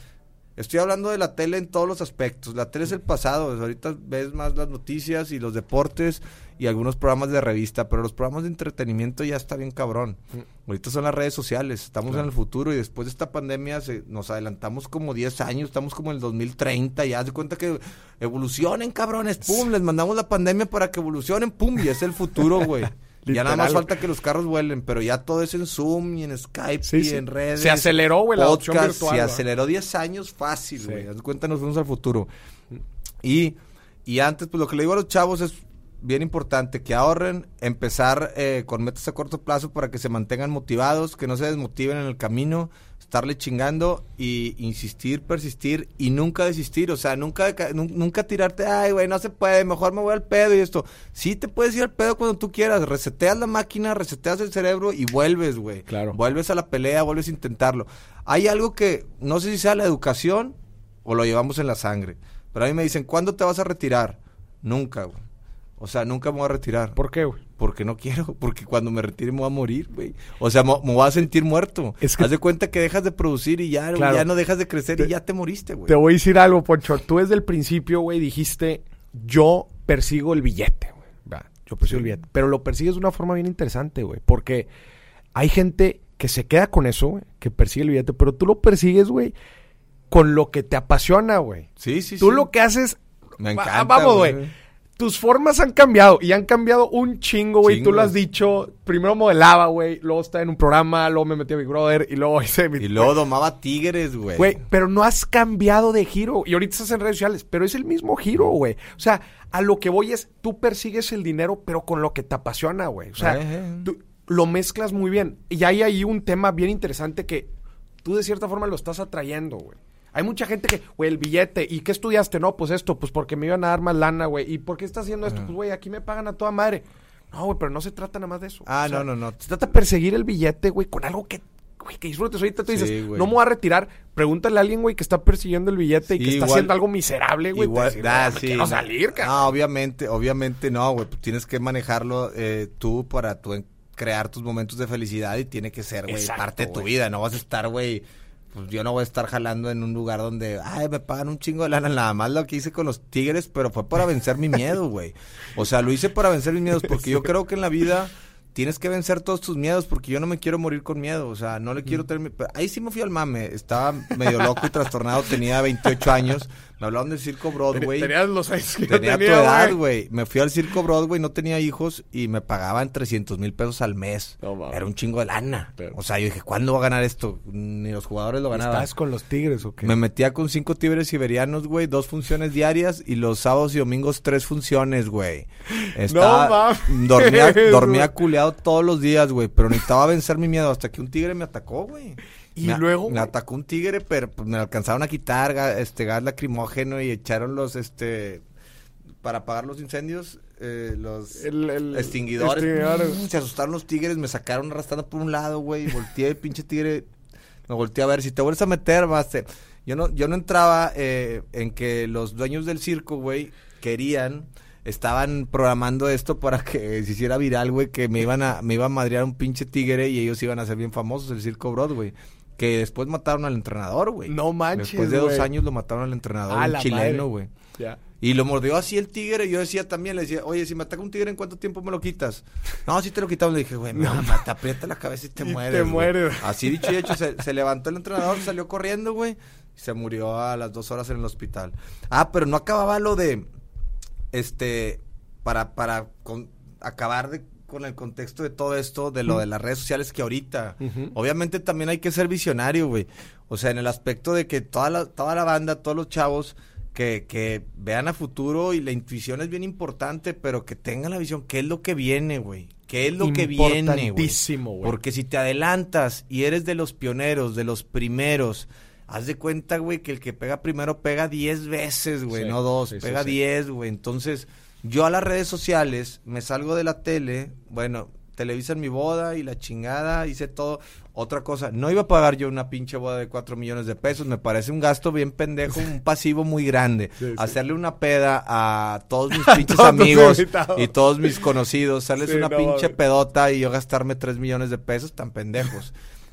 Estoy hablando de la tele en todos los aspectos. La tele es el pasado. Ahorita ves más las noticias y los deportes y algunos programas de revista, pero los programas de entretenimiento ya está bien cabrón. Ahorita son las redes sociales. Estamos en el futuro y después de esta pandemia se, nos adelantamos como 10 años. Estamos como en el 2030. Ya de cuenta que evolucionen, cabrones. Pum, les mandamos la pandemia para que evolucionen. Pum, y es el futuro, güey. *laughs* Ya nada más falta que los carros vuelen, pero ya todo es en Zoom y en Skype Sí, y sí. en redes. Se aceleró, güey, la podcast, virtual, Se aceleró 10 años fácil, Sí. güey. De cuenta, nos fuimos al futuro. Y, y antes, pues lo que le digo a los chavos es bien importante que ahorren, empezar eh, con metas a corto plazo para que se mantengan motivados, que no se desmotiven en el camino. Estarle chingando y insistir, persistir y nunca desistir. O sea, nunca, nunca tirarte, ay, güey, no se puede, mejor me voy al pedo y esto. Sí te puedes ir al pedo cuando tú quieras. Reseteas la máquina, reseteas el cerebro y vuelves, güey. Claro. Vuelves a la pelea, vuelves a intentarlo. Hay algo que, no sé si sea la educación o lo llevamos en la sangre. Pero a mí me dicen, ¿cuándo te vas a retirar? Nunca, güey. O sea, nunca me voy a retirar. ¿Por qué, güey? Porque no quiero, *laughs* porque cuando me retire me voy a morir, güey. O sea, me, voy a sentir muerto. Es que- Haz de cuenta que dejas de producir y ya, Claro. ya no dejas de crecer y ya te moriste, güey. Te voy a decir algo, Poncho. Tú desde el principio, güey, dijiste, yo persigo el billete, güey. Yo persigo el billete. Pero lo persigues de una forma bien interesante, güey. Porque hay gente que se queda con eso, güey, que persigue el billete, pero tú lo persigues, güey, con lo que te apasiona, güey. Sí, sí, Tú sí. lo que haces... Me encanta, Vamos, güey. Tus formas han cambiado y han cambiado un chingo, güey. Tú lo has dicho. Primero modelaba, güey. Luego estaba en un programa. Luego me metí a Big Brother. Y luego *laughs* hice mi... Y luego *laughs* domaba tigres, güey. Güey, pero no has cambiado de giro. Y ahorita estás en redes sociales, pero es el mismo giro, güey. O sea, a lo que voy es, tú persigues el dinero, pero con lo que te apasiona, güey. O sea, Eh. tú lo mezclas muy bien. Y hay ahí un tema bien interesante que tú de cierta forma lo estás atrayendo, güey. Hay mucha gente que, güey, el billete, ¿y qué estudiaste? No, pues esto, pues porque me iban a dar más lana, güey. ¿Y por qué estás haciendo esto? Pues, güey, aquí me pagan a toda madre. No, güey, pero no se trata nada más de eso. Ah, O sea, no, no, no. Se trata de perseguir el billete, güey, con algo que, güey, que disfrutes. Ahorita tú dices, no me voy a retirar. Pregúntale a alguien, güey, que está persiguiendo el billete y que está haciendo algo miserable, güey. Igual, decir, ah, "No, me sí, quiero salir, cabrón. No, obviamente, obviamente no, güey. Pues tienes que manejarlo eh, tú para tú en- crear tus momentos de felicidad y tiene que ser, güey, parte de tu vida. No vas a estar, güey. Pues yo no voy a estar jalando en un lugar donde, ay, me pagan un chingo de lana. Nada más lo que hice con los tigres, pero fue para vencer mi miedo, güey. O sea, lo hice para vencer mis miedos porque yo creo que en la vida tienes que vencer todos tus miedos porque yo no me quiero morir con miedo. O sea, no le quiero tener... pero Ahí sí me fui al mame. Estaba medio loco y trastornado. Tenía 28 años. Me hablaban del circo Broadway. Tenías los años que yo Tenía tu tenía, edad, güey. Me fui al circo Broadway, no tenía hijos y me pagaban 300 mil pesos al mes. No. Era un chingo de lana. Pero- O sea, yo dije, ¿cuándo va a ganar esto? Ni los jugadores lo ganaban. ¿Estás con los tigres o qué? Me metía con cinco tigres siberianos, güey, dos funciones diarias y los sábados y domingos tres funciones, güey. *laughs* Estaba- mames. Dormía, dormía culeado todos los días, güey, pero necesitaba vencer mi miedo hasta que un tigre me atacó, güey. Y Me- luego, Me atacó un tigre, pero pues, me alcanzaron a quitar este gas lacrimógeno y echaron los, este, para apagar los incendios, eh, los El- el- extinguidores. extinguidores. Se asustaron los tigres, me sacaron arrastrando por un lado, güey. Volteé el *laughs* pinche tigre. Me volteé a ver. Si te vuelves a meter, a... Yo no, yo no entraba eh, en que los dueños del circo, güey, querían... Estaban programando esto para que se hiciera viral, güey, que me iban a, me iba a madrear un pinche tigre y ellos iban a ser bien famosos, el circo Broadway. Que después mataron al entrenador, güey. No manches, Después de dos años lo mataron al entrenador, un chileno, güey. Ya. Y lo mordió así el tigre. y Yo decía también, le decía, oye, si me ataca un tigre, ¿en cuánto tiempo me lo quitas? No, si te lo quitamos. Le dije, güey, me te aprieta la cabeza y te Y mueres. te güey". mueres. Así dicho y hecho, se, *laughs* se levantó el entrenador, salió corriendo, güey. Y se murió a las dos horas en el hospital. Ah, pero no acababa lo de. Este. Para, para con- acabar de- con el contexto de todo esto, de lo de las redes sociales que ahorita. Obviamente también hay que ser visionario, güey. O sea, en el aspecto de que toda la, toda la banda, todos los chavos que, que vean a futuro y la intuición es bien importante, pero que tengan la visión, ¿qué es lo que viene, güey? ¿Qué es lo que viene, güey? Importantísimo, güey. Porque si te adelantas y eres de los pioneros, de los primeros, haz de cuenta, güey, que el que pega primero pega 10 veces, güey, Sí, no dos, sí, sí, pega sí. 10, güey. Entonces, yo a las redes sociales me salgo de la tele, bueno, televisan mi boda y la chingada, hice todo. Otra cosa, no iba a pagar yo una pinche boda de 4 millones de pesos, me parece un gasto bien pendejo, un pasivo muy grande. Sí, sí. Hacerle una peda a todos *laughs* mis pinches todos amigos y todos mis conocidos, hacerles Sí, una no pinche pedota y yo gastarme 3 millones de pesos, tan pendejos.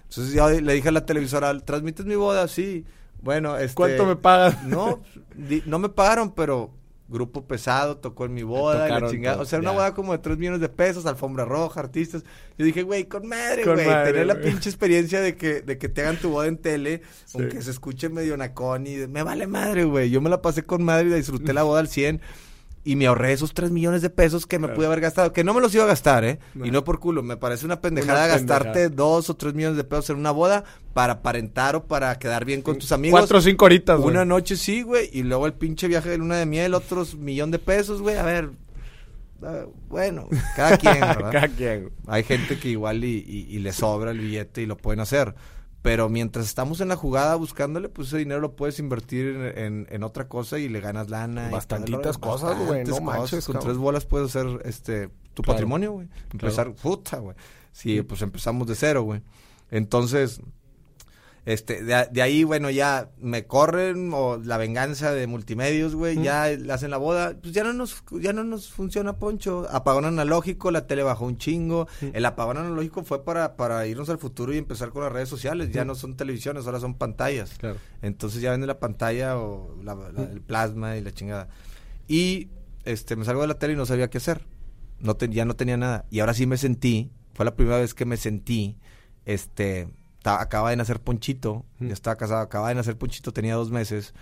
Entonces yo le dije a la televisora, ¿transmites mi boda? Sí. Bueno, este... ¿Cuánto me pagas? No, di- no me pagaron, pero grupo pesado tocó en mi boda, y la chingada. O sea, una boda como de 3 millones de pesos, alfombra roja, artistas. Yo dije, güey, con madre, güey. Tener la pinche experiencia de que, de que te hagan tu boda en tele, Sí. aunque se escuche medio nacón y de- me vale madre, güey. Yo me la pasé con madre y la disfruté la boda al 100. Y me ahorré esos 3 millones de pesos que me Claro. pude haber gastado. Que no me los iba a gastar, ¿eh? No. Y no por culo. Me parece una pendejada Una gastarte pendejada. 2 o 3 millones de pesos en una boda para aparentar o para quedar bien con tus amigos. Cuatro o cinco horitas, güey. Una noche sí, güey, y luego el pinche viaje de luna de miel, otros millón de pesos, güey. A ver, ah, bueno, cada quien, *laughs* ¿verdad? Cada quien, güey. Hay gente que igual y, y- y le sobra el billete y lo pueden hacer. Pero mientras estamos en la jugada buscándole, pues ese dinero lo puedes invertir en, en, otra cosa y le ganas lana. Bastantitas cosas, güey. No manches, Con tres bolas puedes hacer este tu patrimonio, güey. Empezar, puta, güey. Sí, pues empezamos de cero, güey. Entonces, este, de, ahí, bueno, ya me corren o la venganza de multimedios, güey, ya le hacen la boda, pues ya no nos, ya no nos funciona Poncho. Apagón analógico, la tele bajó un chingo. El apagón analógico fue para, para irnos al futuro y empezar con las redes sociales. Ya no son televisiones, ahora son pantallas. Claro. Entonces ya vende la pantalla o el plasma y la chingada. Y este, me salgo de la tele y no sabía qué hacer. No ya no tenía nada. Y ahora sí me sentí, fue la primera vez que me sentí, este acaba de nacer Ponchito, ya estaba casado, acaba de nacer Ponchito, tenía dos meses,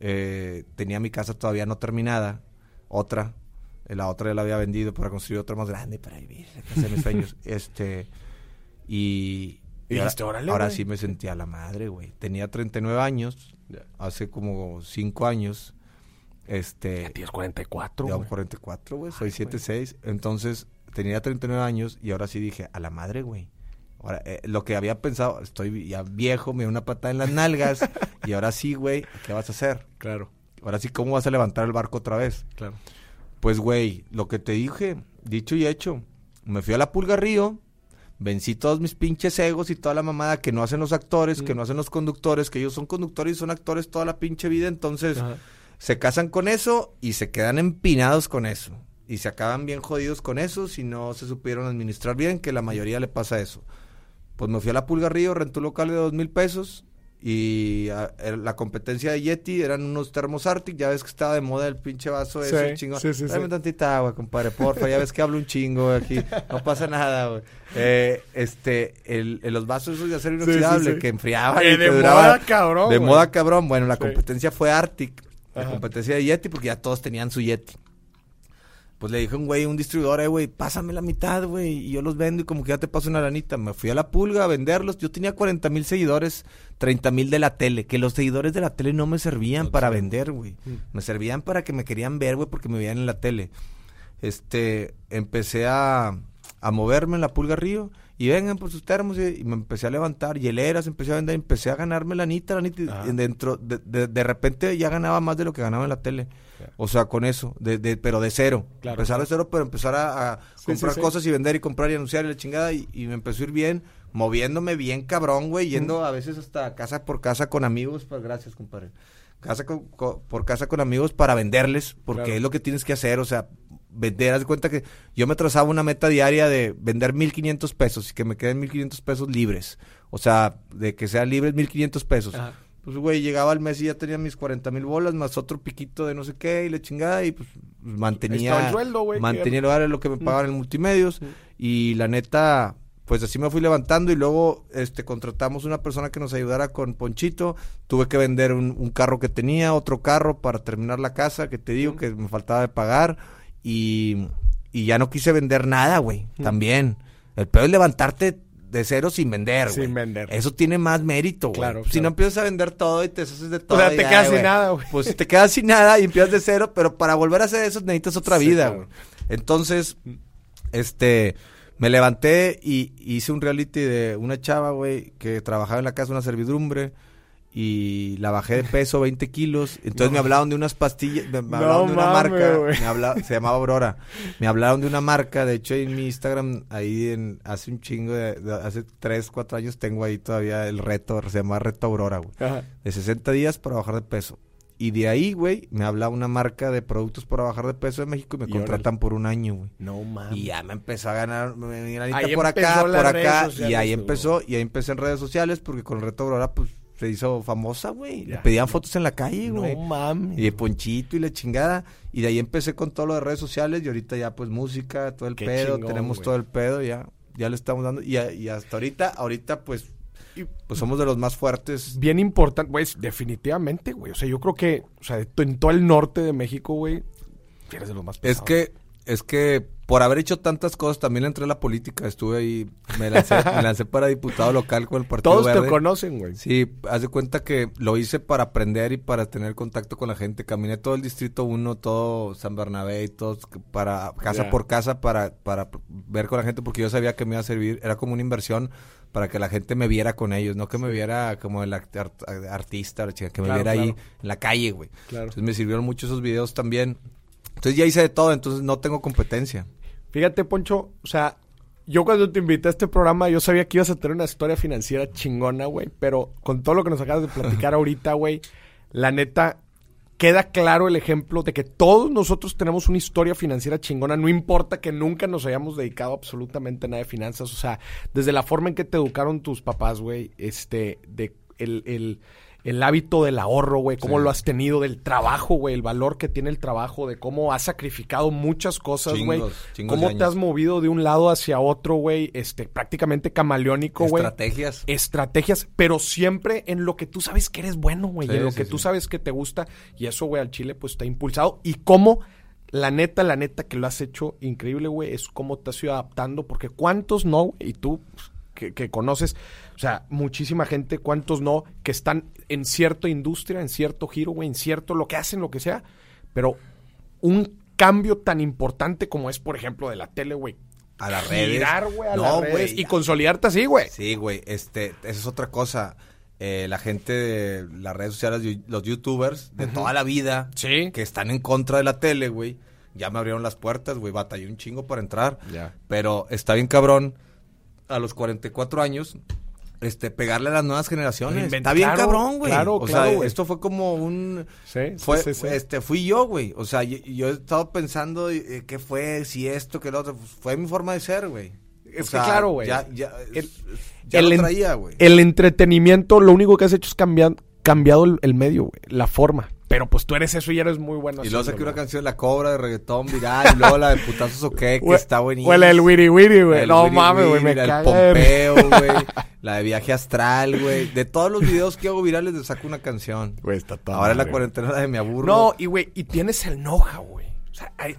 eh, tenía mi casa todavía no terminada, otra, eh, la otra ya la había vendido para construir otra más grande para vivir, la mis sueños, *laughs* este, y, ahora, sí me sentía la madre, güey, tenía 39 años, hace como 5 años, este... Ya tienes 44, güey. 44, güey, soy 7'6", entonces tenía 39 años y ahora sí dije, a la madre, güey Ahora, eh, lo que había pensado, estoy ya viejo, me dio una patada en las nalgas *laughs* y ahora sí, güey, ¿qué vas a hacer? Claro. Ahora sí, ¿cómo vas a levantar el barco otra vez? Claro. Pues, güey, lo que te dije, dicho y hecho, me fui a la Pulga Río, vencí todos mis pinches egos y toda la mamada que no hacen los actores, que no hacen los conductores, que ellos son conductores y son actores toda la pinche vida, entonces se casan con eso y se quedan empinados con eso. Y se acaban bien jodidos con eso si no se supieron administrar bien, que la mayoría le pasa eso. Pues me fui a la Pulga Río, renté un local de dos mil pesos y la competencia de Yeti eran unos termos Arctic, ya ves que estaba de moda el pinche vaso ese chingón. Sí, sí, Dame tantita agua, compadre, porfa, ya ves que hablo un chingo aquí, no pasa nada, güey. Eh, este, el, los vasos esos de acero inoxidable que enfriaban eh, de moda cabrón. De moda cabrón, bueno, la competencia fue Arctic, la competencia de Yeti porque ya todos tenían su Yeti pues le dije a un güey, un distribuidor, eh, güey, pásame la mitad, güey, y yo los vendo y como que ya te paso una lanita. Me fui a la pulga a venderlos. Yo tenía 40 mil seguidores, 30 mil de la tele, que los seguidores de la tele no me servían para vender, güey. Mm. Me servían para que me querían ver, güey, porque me veían en la tele. Este, empecé a, a moverme en la pulga río y vengan por sus termos y, me empecé a levantar hieleras, empecé a vender, empecé a ganarme la anita, la anita, y dentro, de, de, de, repente ya ganaba más de lo que ganaba en la tele. O sea, con eso, de, de, pero de cero. empezar de cero, pero empezar a, comprar cosas y vender y comprar y anunciar y la chingada y, me empezó a ir bien, moviéndome bien cabrón, güey, yendo a veces hasta casa por casa con amigos, pues gracias, compadre. Casa por casa con amigos para venderles, porque es lo que tienes que hacer, o sea, vender, haz de cuenta que yo me trazaba una meta diaria de vender 1500 pesos y que me queden 1500 pesos libres. O sea, de que sean libres 1500 pesos. Pues, güey, llegaba al mes y ya tenía mis 40 mil bolas, más otro piquito de no sé qué, y le chingada, y pues, mantenía. el sueldo, güey. Mantenía lo que me pagaban en multimedios. Y la neta, pues así me fui levantando y luego este contratamos una persona que nos ayudara con Ponchito. Tuve que vender un, carro que tenía, otro carro para terminar la casa, que te digo que me faltaba de pagar y, ya no quise vender nada, güey, también. El peor es levantarte de cero sin vender, güey. Sin vender. Eso tiene más mérito, güey. Claro, si no empiezas a vender todo y te haces de todo. O sea, te quedas sin nada, güey. Pues te quedas sin nada y empiezas de cero, pero para volver a hacer eso necesitas otra vida, güey. Entonces, este, me levanté y hice un reality de una chava, güey, que trabajaba en la casa, una servidumbre y la bajé de peso 20 kilos. Entonces me hablaron de unas pastillas, me, hablaron de una marca, me se llamaba Aurora. Me hablaron de una marca, de hecho en mi Instagram, ahí en, hace un chingo, de, hace 3, 4 años tengo ahí todavía el reto, se llama Reto Aurora, güey. De 60 días para bajar de peso. Y de ahí, güey, me habla una marca de productos para bajar de peso de México y me contratan por un año, güey. No mames. Y ya me empezó a ganar, me, por acá, por acá. Y ahí empezó, y ahí empecé en redes sociales porque con el reto Aurora, pues se hizo famosa, güey. Le pedían fotos en la calle, güey. No mames. Y de Ponchito y la chingada. Y de ahí empecé con todo lo de redes sociales y ahorita ya pues música, todo el pedo, tenemos todo el pedo, ya, ya le estamos dando. Y, y hasta ahorita, ahorita pues, pues somos de los más fuertes. Bien importante, güey, definitivamente, güey. O sea, yo creo que, o sea, en todo el norte de México, güey, eres de los más pesados. Es que, es que por haber hecho tantas cosas, también entré a la política. Estuve ahí, me lancé, *laughs* me lancé para diputado local con el Partido Todos te conocen, güey. Sí, haz de cuenta que lo hice para aprender y para tener contacto con la gente. Caminé todo el Distrito 1, todo San Bernabé y todo, para, casa por casa, para, para ver con la gente, porque yo sabía que me iba a servir. Era como una inversión para que la gente me viera con ellos, no que me viera como el act- art- artista, la chica, que me Claro, viera ahí en la calle, güey. Claro. Entonces me sirvieron mucho esos videos también. Entonces ya hice de todo, entonces no tengo competencia. Fíjate, Poncho, o sea, yo cuando te invité a este programa, yo sabía que ibas a tener una historia financiera chingona, güey. Pero con todo lo que nos acabas de platicar *laughs* ahorita, güey, la neta, queda claro el ejemplo de que todos nosotros tenemos una historia financiera chingona. No importa que nunca nos hayamos dedicado absolutamente a nada de finanzas. O sea, desde la forma en que te educaron tus papás, güey, este, de el, el, el hábito del ahorro, güey, cómo Sí. lo has tenido, del trabajo, güey, el valor que tiene el trabajo, de cómo has sacrificado muchas cosas, güey. Cómo te has movido de un lado hacia otro, güey, este, prácticamente camaleónico, güey. Estrategias. Estrategias, pero siempre en lo que tú sabes que eres bueno, güey, y Sí, en lo sí, que tú sabes que te gusta, y eso, güey, al Chile, pues te ha impulsado. Y cómo, la neta, la neta que lo has hecho increíble, güey, es cómo te has ido adaptando, porque cuántos no, y tú pues, que, que conoces, o sea, muchísima gente, cuántos no, que están en cierta industria, en cierto giro, güey, en cierto lo que hacen, lo que sea, pero un cambio tan importante como es, por ejemplo, de la tele, güey. A las redes. Girar, güey, a No, las redes güey, y consolidarte así, güey. Sí, güey, este, esa es otra cosa. Eh, la gente de las redes sociales, los youtubers de toda la vida, Sí. que están en contra de la tele, güey, ya me abrieron las puertas, güey, batallé un chingo para entrar. Ya. Pero está bien cabrón, a los 44 años, este, pegarle a las nuevas generaciones. Está bien claro, cabrón, güey. claro, o claro, sea, esto fue como un... Sí, Fue, sí, sí. este, fui yo, güey. O sea, yo, yo he estado pensando eh, qué fue, si esto, que lo otro. Pues, fue mi forma de ser, güey. Es O que sea, claro, güey. Ya, ya, El- ya el lo traía, güey. El entretenimiento, lo único que has hecho es cambiar, cambiado el, el medio, güey, la forma. Pero pues tú eres eso y eres muy bueno. Y luego saqué una canción, La Cobra, de reggaetón viral. Y luego la de Putazos OK, que Güey, está buenísima. Huele el wiri wiri, güey. No Wiri mames, güey, me. El Pompeo, güey. La de Viaje Astral, güey. De todos los videos que hago virales, le saco una canción. Güey, está toda Ahora en la madre, cuarentena la de Me Aburro. No, y güey, y tienes el know-how, güey. O sea, hay-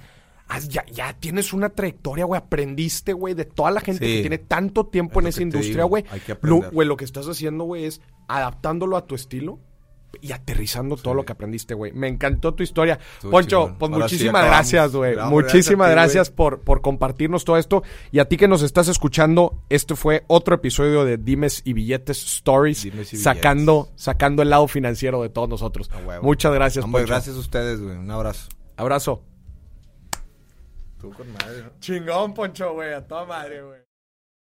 ya, ya tienes una trayectoria, güey. Aprendiste, güey, de toda la gente Sí. que tiene tanto tiempo Es en lo esa que industria, güey. hay que Lo- aprender. Güey, lo que estás haciendo, güey, es adaptándolo a tu estilo y aterrizando todo lo que aprendiste, güey. Me encantó tu historia. Poncho, pues Ahora muchísimas gracias, güey. Muchísimas gracias ti, por, por compartirnos todo esto. Y a ti que nos estás escuchando, este fue otro episodio de Dimes y Billetes Stories, Dimes y sacando, sacando el lado financiero de todos nosotros. Muchas gracias, Hombre, Poncho. gracias a ustedes, güey. Un abrazo. Abrazo. Tú con madre, ¿no? Chingón, Poncho, güey. A toda madre, güey.